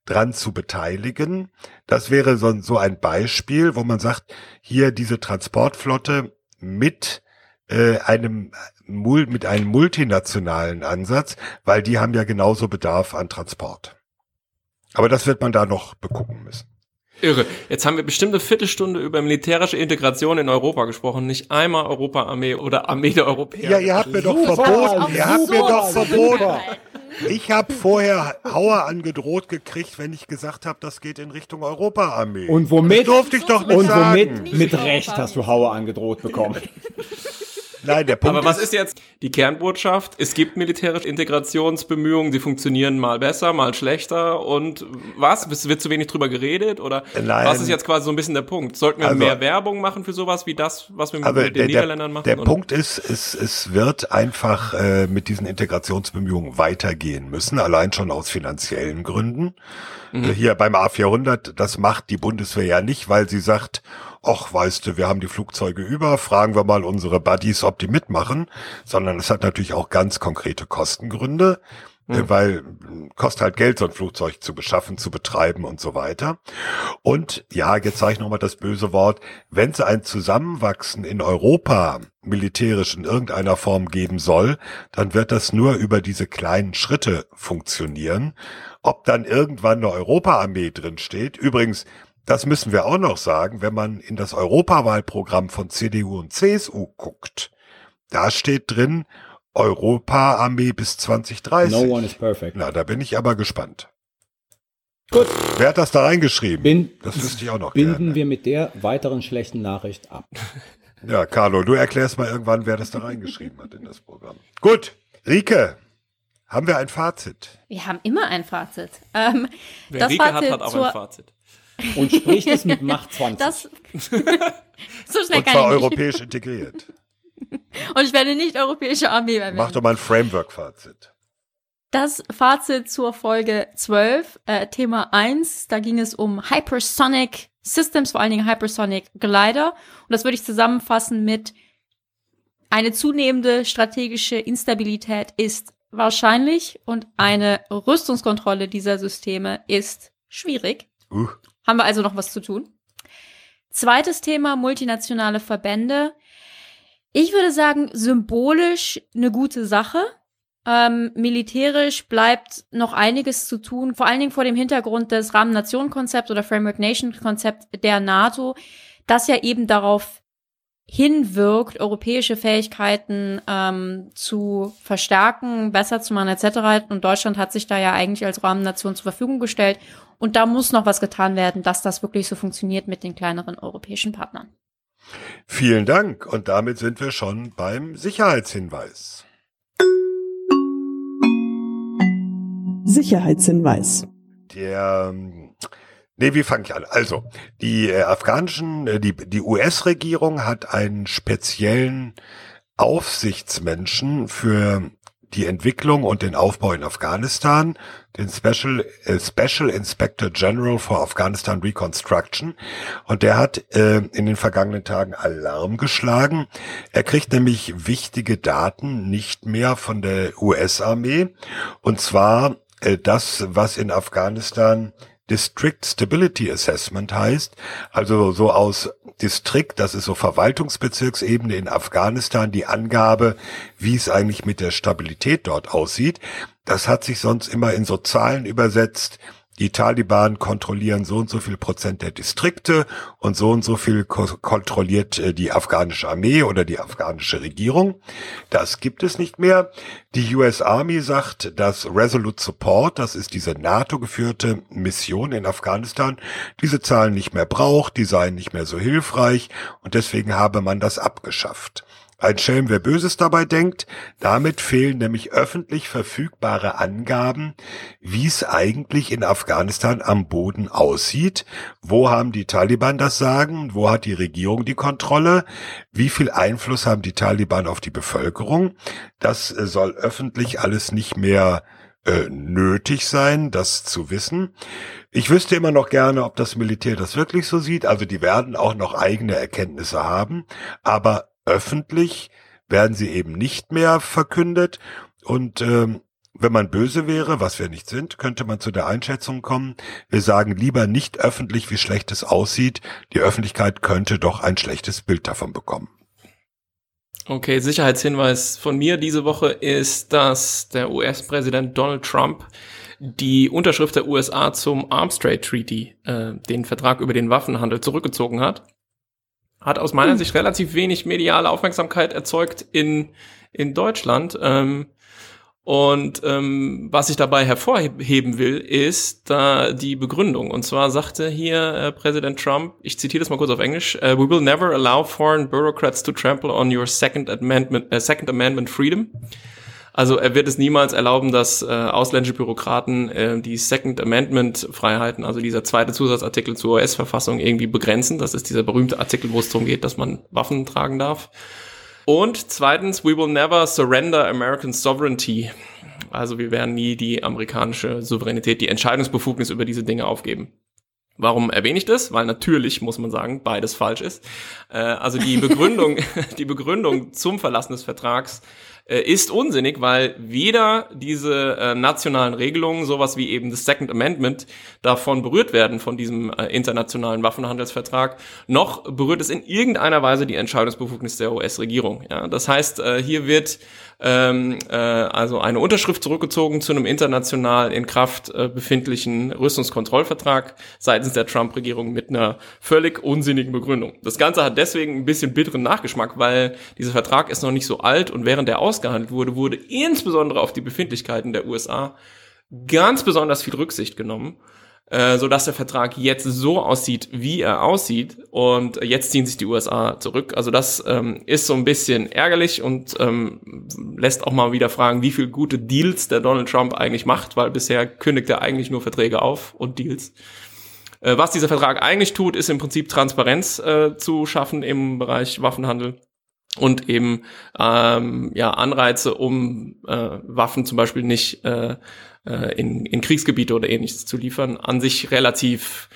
S6: dran zu beteiligen. Das wäre so, so ein Beispiel, wo man sagt, hier diese Transportflotte mit äh, einem mit einem multinationalen Ansatz, weil die haben ja genauso Bedarf an Transport. Aber das wird man da noch begucken müssen.
S9: Irre. Jetzt haben wir bestimmt eine Viertelstunde über militärische Integration in Europa gesprochen. Nicht einmal Europa-Armee oder Armee der Europäer.
S6: Ja, ihr habt mir doch
S8: Super,
S6: verboten, ihr habt mir doch verboten. Ich habe vorher Hauer angedroht gekriegt, wenn ich gesagt habe, das geht in Richtung Europa-Armee.
S8: Und womit?
S6: Das durfte ich doch nicht
S8: Und
S6: sagen.
S8: womit? Mit Recht hast du Hauer angedroht bekommen. *laughs*
S6: Nein, der Punkt
S9: Aber was ist jetzt die Kernbotschaft? Es gibt militärische Integrationsbemühungen, die funktionieren mal besser, mal schlechter und was? Es wird zu wenig drüber geredet oder
S6: Nein.
S9: was ist jetzt quasi so ein bisschen der Punkt? Sollten wir
S6: Also-
S9: mehr Werbung machen für sowas wie das, was wir mit
S6: der,
S9: den Niederländern
S6: der,
S9: machen?
S6: der
S9: Und-
S6: Punkt ist, es, es wird einfach äh, mit diesen Integrationsbemühungen weitergehen müssen, allein schon aus finanziellen Gründen.
S9: Mhm.
S6: Hier beim A400, das macht die Bundeswehr ja nicht, weil sie sagt, ach, weißt du, wir haben die Flugzeuge über, fragen wir mal unsere Buddies, ob die mitmachen, sondern es hat natürlich auch ganz konkrete Kostengründe, äh, weil kostet halt Geld, so ein Flugzeug zu beschaffen, zu betreiben und so weiter. Und ja, jetzt sage ich nochmal das böse Wort, wenn es ein Zusammenwachsen in Europa militärisch in irgendeiner Form geben soll, dann wird das nur über diese kleinen Schritte funktionieren. Ob dann irgendwann eine Europaarmee drin steht, übrigens, das müssen wir auch noch sagen, wenn man in das Europawahlprogramm von CDU und CSU guckt, da steht drin Europaarmee bis 2030.
S8: No one is perfect.
S6: Na, da bin ich aber gespannt.
S8: Gut.
S6: Wer hat das da reingeschrieben?
S8: Bin,
S6: das wüsste ich auch noch
S8: binden
S6: gerne.
S8: wir mit der weiteren schlechten Nachricht ab. *laughs*
S6: Ja, Carlo, du erklärst mal irgendwann, wer das da reingeschrieben hat in das Programm. Gut, Rike, haben wir ein Fazit?
S7: Wir haben immer ein Fazit. Ähm,
S9: Wer
S7: das
S9: Rike hat,
S7: Fazit
S9: hat auch
S7: zur,
S9: ein Fazit.
S8: Und spricht es mit Macht 20.
S7: das *laughs* so schnell
S6: Und
S7: kann
S6: zwar
S7: ich nicht.
S6: europäisch integriert. *laughs*
S7: Und ich werde nicht europäische Armee mehr
S6: Mach doch mal ein Framework-Fazit.
S7: Das Fazit zur Folge 12, äh, Thema 1, da ging es um Hypersonic Systems, vor allen Dingen Hypersonic Glider. Und das würde ich zusammenfassen mit eine zunehmende strategische Instabilität ist wahrscheinlich und eine Rüstungskontrolle dieser Systeme ist schwierig.
S6: Uh,
S7: Haben wir also noch was zu tun. Zweites Thema, multinationale Verbände. Ich würde sagen, symbolisch eine gute Sache. Ähm, militärisch bleibt noch einiges zu tun, vor allen Dingen vor dem Hintergrund des Rahmen-Nation-Konzept oder Framework-Nation-Konzept der NATO, das ja eben darauf hinwirkt, europäische Fähigkeiten ähm, zu verstärken, besser zu machen etc. Und Deutschland hat sich da ja eigentlich als Rahmennation zur Verfügung gestellt. Und da muss noch was getan werden, dass das wirklich so funktioniert mit den kleineren europäischen Partnern.
S6: vielen Dank. Und damit sind wir schon beim Sicherheitshinweis.
S10: Sicherheitshinweis.
S6: Der, ähm, nee, wie fange ich an? Also, die äh, afghanischen, äh, die, die US-Regierung hat einen speziellen Aufsichtsmenschen für die Entwicklung und den Aufbau in Afghanistan, den Special, äh, Special Inspector General for Afghanistan Reconstruction. Und der hat äh, in den vergangenen Tagen Alarm geschlagen. Er kriegt nämlich wichtige Daten nicht mehr von der US-Armee. Und zwar äh, das, was in Afghanistan District Stability Assessment heißt, also so aus Distrikt, das ist so Verwaltungsbezirksebene in Afghanistan, die Angabe, wie es eigentlich mit der Stabilität dort aussieht. Das hat sich sonst immer in so Zahlen übersetzt, die Taliban kontrollieren so und so viel Prozent der Distrikte und so und so viel ko kontrolliert äh, die afghanische Armee oder die afghanische Regierung. Das gibt es nicht mehr. Die US Army sagt, dass Resolute Support, das ist diese NATO-geführte Mission in Afghanistan, diese Zahlen nicht mehr braucht, die seien nicht mehr so hilfreich und deswegen habe man das abgeschafft. Ein Schelm, wer Böses dabei denkt, damit fehlen nämlich öffentlich verfügbare Angaben, wie es eigentlich in Afghanistan am Boden aussieht. Wo haben die Taliban das Sagen? Wo hat die Regierung die Kontrolle? Wie viel Einfluss haben die Taliban auf die Bevölkerung? Das äh, soll öffentlich alles nicht mehr äh, nötig sein, das zu wissen. Ich wüsste immer noch gerne, ob das Militär das wirklich so sieht. Also die werden auch noch eigene Erkenntnisse haben, aber öffentlich werden sie eben nicht mehr verkündet. Und ähm, wenn man böse wäre, was wir nicht sind, könnte man zu der Einschätzung kommen, wir sagen lieber nicht öffentlich, wie schlecht es aussieht. Die Öffentlichkeit könnte doch ein schlechtes Bild davon bekommen.
S9: Okay, Sicherheitshinweis von mir diese Woche ist, dass der US-Präsident Donald Trump die Unterschrift der USA zum Arms Trade Treaty, äh, den Vertrag über den Waffenhandel, zurückgezogen hat hat aus meiner. Sicht relativ wenig mediale Aufmerksamkeit erzeugt in, in Deutschland. Ähm, und ähm, was ich dabei hervorheben will, ist da die Begründung. Und zwar sagte hier äh, Präsident Trump, ich zitiere das mal kurz auf Englisch, uh, we will never allow foreign bureaucrats to trample on your Second Amendment, uh, Second Amendment freedom. Also er wird es niemals erlauben, dass äh, ausländische Bürokraten äh, die Second Amendment Freiheiten, also dieser zweite Zusatzartikel zur US-Verfassung irgendwie begrenzen. Das ist dieser berühmte Artikel, wo es darum geht, dass man Waffen tragen darf. Und zweitens, we will never surrender American sovereignty. Also wir werden nie die amerikanische Souveränität, die Entscheidungsbefugnis über diese Dinge aufgeben. Warum erwähne ich das? Weil natürlich, muss man sagen, beides falsch ist. Äh, also die Begründung, *laughs* die Begründung zum Verlassen des Vertrags äh, ist unsinnig, weil weder diese äh, nationalen Regelungen, sowas wie eben das Second Amendment, davon berührt werden von diesem äh, internationalen Waffenhandelsvertrag, noch berührt es in irgendeiner Weise die Entscheidungsbefugnis der US-Regierung. Ja, das heißt, äh, hier wird ähm, äh, also eine Unterschrift zurückgezogen zu einem international in Kraft äh, befindlichen Rüstungskontrollvertrag seitens der Trump-Regierung mit einer völlig unsinnigen Begründung. Das Ganze hat deswegen ein bisschen bitteren Nachgeschmack, weil dieser Vertrag ist noch nicht so alt und während er ausgehandelt wurde, wurde insbesondere auf die Befindlichkeiten der USA ganz besonders viel Rücksicht genommen äh, so dass der Vertrag jetzt so aussieht, wie er aussieht. Und jetzt ziehen sich die USA zurück. Also das ähm, ist so ein bisschen ärgerlich und ähm, lässt auch mal wieder fragen, wie viel gute Deals der Donald Trump eigentlich macht, weil bisher kündigt er eigentlich nur Verträge auf und Deals. Äh, was dieser Vertrag eigentlich tut, ist im Prinzip Transparenz äh, zu schaffen im Bereich Waffenhandel und eben ähm, ja Anreize, um äh, Waffen zum Beispiel nicht äh, äh, in, in Kriegsgebiete oder ähnliches zu liefern, an sich relativ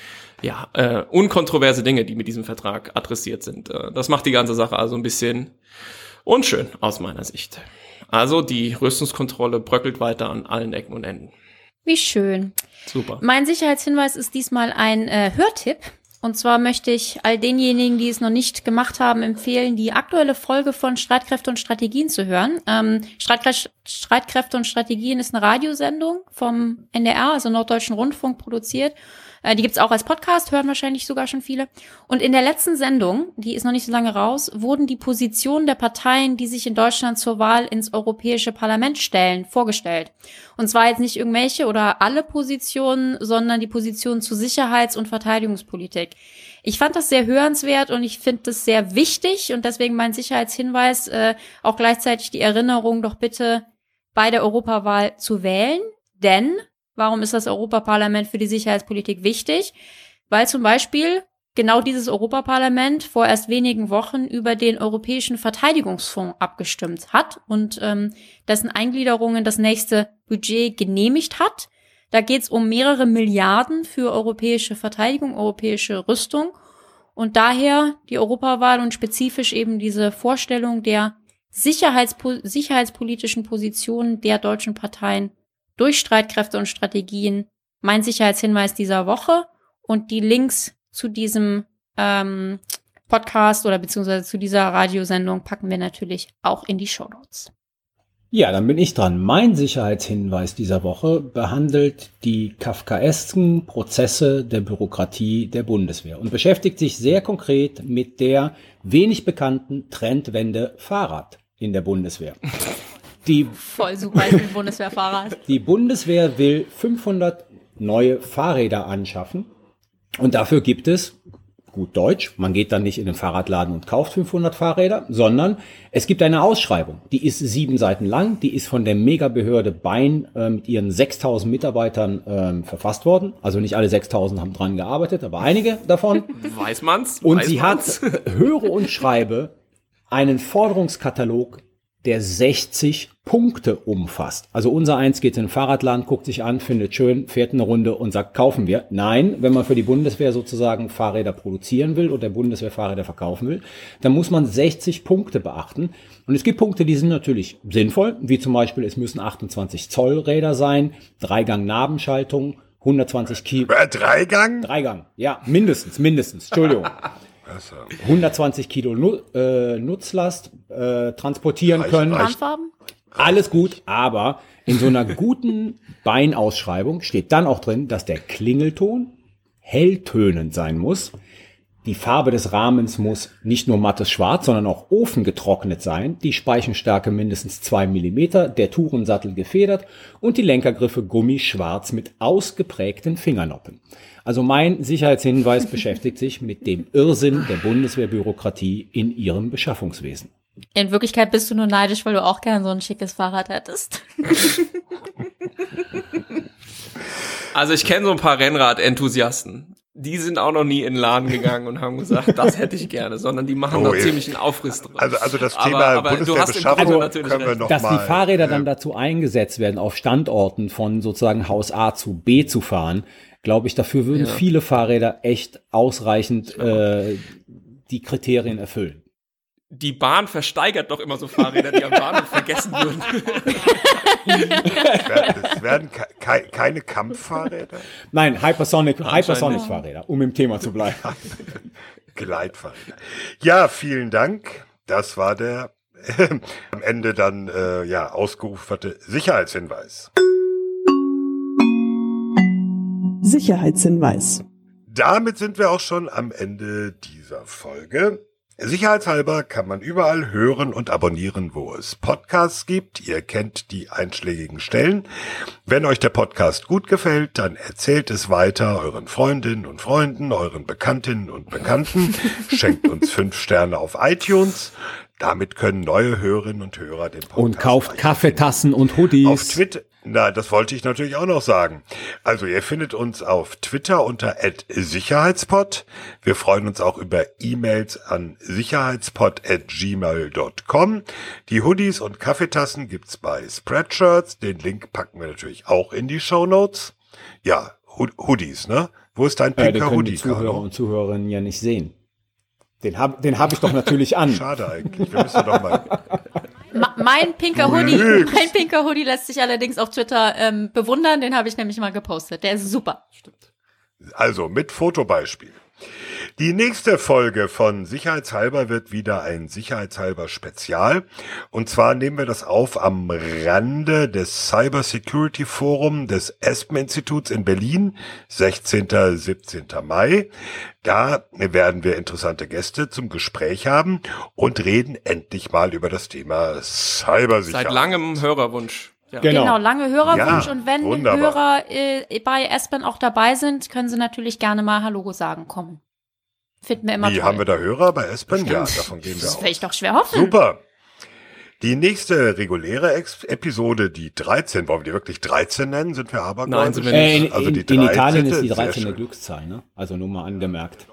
S9: ja, äh, unkontroverse Dinge, die mit diesem Vertrag adressiert sind. Äh, das macht die ganze Sache also ein bisschen unschön aus meiner Sicht. Also die Rüstungskontrolle bröckelt weiter an allen Ecken und Enden.
S7: Wie schön.
S9: Super.
S7: Mein Sicherheitshinweis ist diesmal ein äh, Hörtipp. Und zwar möchte ich all denjenigen, die es noch nicht gemacht haben, empfehlen, die aktuelle Folge von Streitkräfte und Strategien zu hören. Ähm, Streitkräfte, Streitkräfte und Strategien ist eine Radiosendung vom NDR, also Norddeutschen Rundfunk, produziert. Äh, die gibt's auch als Podcast, hören wahrscheinlich sogar schon viele. Und in der letzten Sendung, die ist noch nicht so lange raus, wurden die Positionen der Parteien, die sich in Deutschland zur Wahl ins Europäische Parlament stellen, vorgestellt. Und zwar jetzt nicht irgendwelche oder alle Positionen, sondern die Positionen zu Sicherheits- und Verteidigungspolitik. Ich fand das sehr hörenswert und ich finde das sehr wichtig und deswegen mein Sicherheitshinweis, äh, auch gleichzeitig die Erinnerung, doch bitte bei der Europawahl zu wählen, denn Warum ist das Europaparlament für die Sicherheitspolitik wichtig? Weil zum Beispiel genau dieses Europaparlament vor erst wenigen Wochen über den Europäischen Verteidigungsfonds abgestimmt hat und ähm, dessen Eingliederungen das nächste Budget genehmigt hat. Da geht es um mehrere Milliarden für europäische Verteidigung, europäische Rüstung. Und daher die Europawahl und spezifisch eben diese Vorstellung der Sicherheitspo sicherheitspolitischen Positionen der deutschen Parteien durch Streitkräfte und Strategien mein Sicherheitshinweis dieser Woche und die Links zu diesem ähm, Podcast oder beziehungsweise zu dieser Radiosendung packen wir natürlich auch in die Show Notes.
S8: Ja, dann bin ich dran. Mein Sicherheitshinweis dieser Woche behandelt die kafkaesken Prozesse der Bürokratie der Bundeswehr und beschäftigt sich sehr konkret mit der wenig bekannten Trendwende Fahrrad in der Bundeswehr. Die,
S7: Voll super, ich bin Bundeswehrfahrrad.
S8: die Bundeswehr will 500 neue Fahrräder anschaffen und dafür gibt es gut Deutsch. Man geht dann nicht in den Fahrradladen und kauft 500 Fahrräder, sondern es gibt eine Ausschreibung. Die ist sieben Seiten lang. Die ist von der Megabehörde Bein äh, mit ihren 6000 Mitarbeitern ähm, verfasst worden. Also nicht alle 6000 haben dran gearbeitet, aber einige davon.
S9: Weiß man's?
S8: Und
S9: Weiß
S8: sie
S9: man's?
S8: hat, höre und schreibe, einen Forderungskatalog, der 60 Punkte umfasst. Also unser Eins geht in den Fahrradladen, guckt sich an, findet schön, fährt eine Runde und sagt, kaufen wir. Nein, wenn man für die Bundeswehr sozusagen Fahrräder produzieren will oder der Bundeswehr Fahrräder verkaufen will, dann muss man 60 Punkte beachten. Und es gibt Punkte, die sind natürlich sinnvoll, wie zum Beispiel, es müssen 28 Zoll Räder sein, Dreigang Nabenschaltung, 120 Kilo.
S6: Äh, Dreigang?
S8: Dreigang, ja, mindestens, mindestens, Entschuldigung. *laughs* 120 Kilo Nu äh, Nutzlast äh, transportieren
S6: Reicht,
S8: können.
S6: reicht.
S8: Alles gut, aber in so einer guten Beinausschreibung steht dann auch drin, dass der Klingelton helltönend sein muss. Die Farbe des Rahmens muss nicht nur mattes Schwarz, sondern auch ofengetrocknet sein. Die Speichenstärke mindestens zwei Millimeter, der Tourensattel gefedert und die Lenkergriffe gummischwarz mit ausgeprägten Fingernoppen. Also mein Sicherheitshinweis beschäftigt sich mit dem Irrsinn der Bundeswehrbürokratie in ihrem Beschaffungswesen.
S7: In Wirklichkeit bist du nur neidisch, weil du auch gern so ein schickes Fahrrad hättest.
S9: Also ich kenne so ein paar Rennrad-Enthusiasten. Die sind auch noch nie in den Laden gegangen und haben gesagt, das hätte ich gerne, sondern die machen
S6: Oh,
S9: da
S6: ja.
S9: ziemlich einen Aufriss drauf.
S6: Also, also das
S9: Aber-
S6: Thema
S9: aber im
S6: Bundeswehrbeschaffung
S9: natürlich
S6: können wir noch
S8: dass
S6: mal,
S8: die Fahrräder
S6: äh,
S8: dann dazu eingesetzt werden, auf Standorten von sozusagen Haus A zu B zu fahren, glaube ich, dafür würden
S9: Ja.
S8: viele Fahrräder echt ausreichend äh, die Kriterien erfüllen.
S9: Die Bahn versteigert doch immer so Fahrräder, die am Bahnhof vergessen wurden.
S6: Es werden ke ke keine Kampffahrräder,
S8: Nein, Hypersonic,
S9: Anscheinend
S8: Hypersonic
S9: nicht.
S8: Fahrräder, um im Thema zu bleiben. *laughs*
S6: Gleitfahrräder. Ja, vielen Dank. Das war der *laughs* am Ende dann äh, ja ausgerufene Sicherheitshinweis.
S10: Sicherheitshinweis.
S6: Damit sind wir auch schon am Ende dieser Folge. Sicherheitshalber kann man überall hören und abonnieren, wo es Podcasts gibt. Ihr kennt die einschlägigen Stellen. Wenn euch der Podcast gut gefällt, dann erzählt es weiter euren Freundinnen und Freunden, euren Bekanntinnen und Bekannten. *laughs* Schenkt uns fünf Sterne auf iTunes. Damit können neue Hörerinnen und Hörer den Podcast
S8: Und kauft Kaffeetassen und Hoodies.
S6: auf Twitter. Na, das wollte ich natürlich auch noch sagen. Also ihr findet uns auf Twitter unter @sicherheitspod. Wir freuen uns auch über E-Mails an sicherheitspod@gmail.com. Die Hoodies und Kaffeetassen gibt's bei Spreadshirts. Den Link packen wir natürlich auch in die Show Notes. Ja, Hood- Hoodies, ne? Wo ist dein
S8: den
S6: pinker
S8: können
S6: Hoodie,
S8: die Zuhörer und Zuhörerinnen ja nicht sehen. Den habe den hab ich doch natürlich an.
S6: Schade eigentlich. Wir müssen doch mal.
S7: Mein pinker Hoodie, mein pinker Hoodie lässt sich allerdings auf Twitter ähm, bewundern. Den habe ich nämlich mal gepostet. Der ist super.
S6: Also mit Fotobeispiel. Die nächste Folge von Sicherheitshalber wird wieder ein Sicherheitshalber Spezial. Und zwar nehmen wir das auf am Rande des Cyber Security Forum des ESPEN-Instituts in Berlin, 16. 17. Mai. Da werden wir interessante Gäste zum Gespräch haben und reden endlich mal über das Thema Cybersicherheit.
S9: Seit langem Hörerwunsch. Ja.
S8: Genau.
S7: Genau, lange Hörerwunsch.
S6: Ja,
S7: und wenn
S6: wunderbar.
S7: Hörer äh, bei Espen auch dabei sind, können sie natürlich gerne mal Hallo sagen kommen. Finden wir immer
S6: Wie,
S7: toll.
S6: haben wir da Hörer bei ESPEN? Ja, davon gehen wir
S7: das
S6: aus.
S7: werde ich doch schwer hoffen.
S6: Super. Die nächste reguläre Ex Episode, die 13, wollen wir die wirklich 13 nennen? Sind wir aber
S9: Nein, sind wir
S8: Äh, in,
S6: Also
S8: in,
S6: die
S8: in Italien
S6: 13.
S8: ist die
S6: Sehr
S8: 13.
S6: schön.
S8: Glückszahl, ne? Also nur mal angemerkt.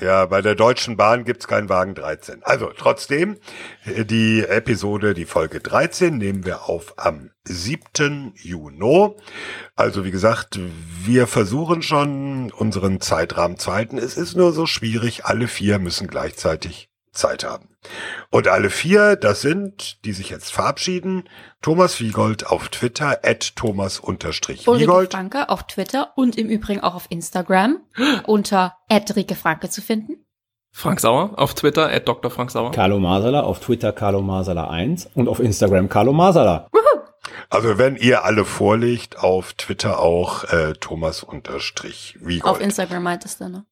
S6: Ja, bei der Deutschen Bahn gibt's keinen Wagen 13. Also trotzdem, die Episode, die Folge 13 nehmen wir auf am 7. Juni. Also wie gesagt, wir versuchen schon unseren Zeitrahmen zu halten. Es ist nur so schwierig, alle vier müssen gleichzeitig Zeit haben. Und alle vier, das sind, die sich jetzt verabschieden, Thomas Wiegold auf Twitter, at Thomas unterstrich Wiegold.
S7: Franke auf Twitter und im Übrigen auch auf Instagram *gasps* unter Rike Franke zu finden.
S9: Frank Sauer auf Twitter, at Dr. Frank Sauer.
S8: Carlo Masala auf Twitter Carlo Masala 1 und auf Instagram Carlo Masala.
S6: Also wenn ihr alle vorlegt, auf Twitter auch äh, Thomas unterstrich Wiegold.
S7: Auf Instagram meintest du, ne?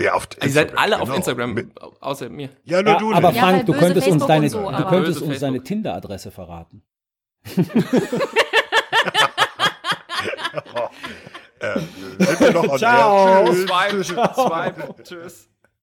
S6: Ja, auf
S9: Ihr seid alle auf
S6: genau.
S9: Instagram,
S6: Mit,
S9: außer mir.
S6: ja, nur
S8: Ja,
S6: du
S8: aber
S6: nicht.
S7: Ja, weil
S8: Frank, du
S7: böse
S8: könntest uns
S7: Facebook
S8: deine,
S7: und so,
S8: du könntest uns deine. Tinder-Adresse verraten. *laughs*
S6: Äh, sind wir noch *laughs*
S8: Ciao.
S6: Tschüss.
S9: Swipe, swipe, *laughs* tschüss.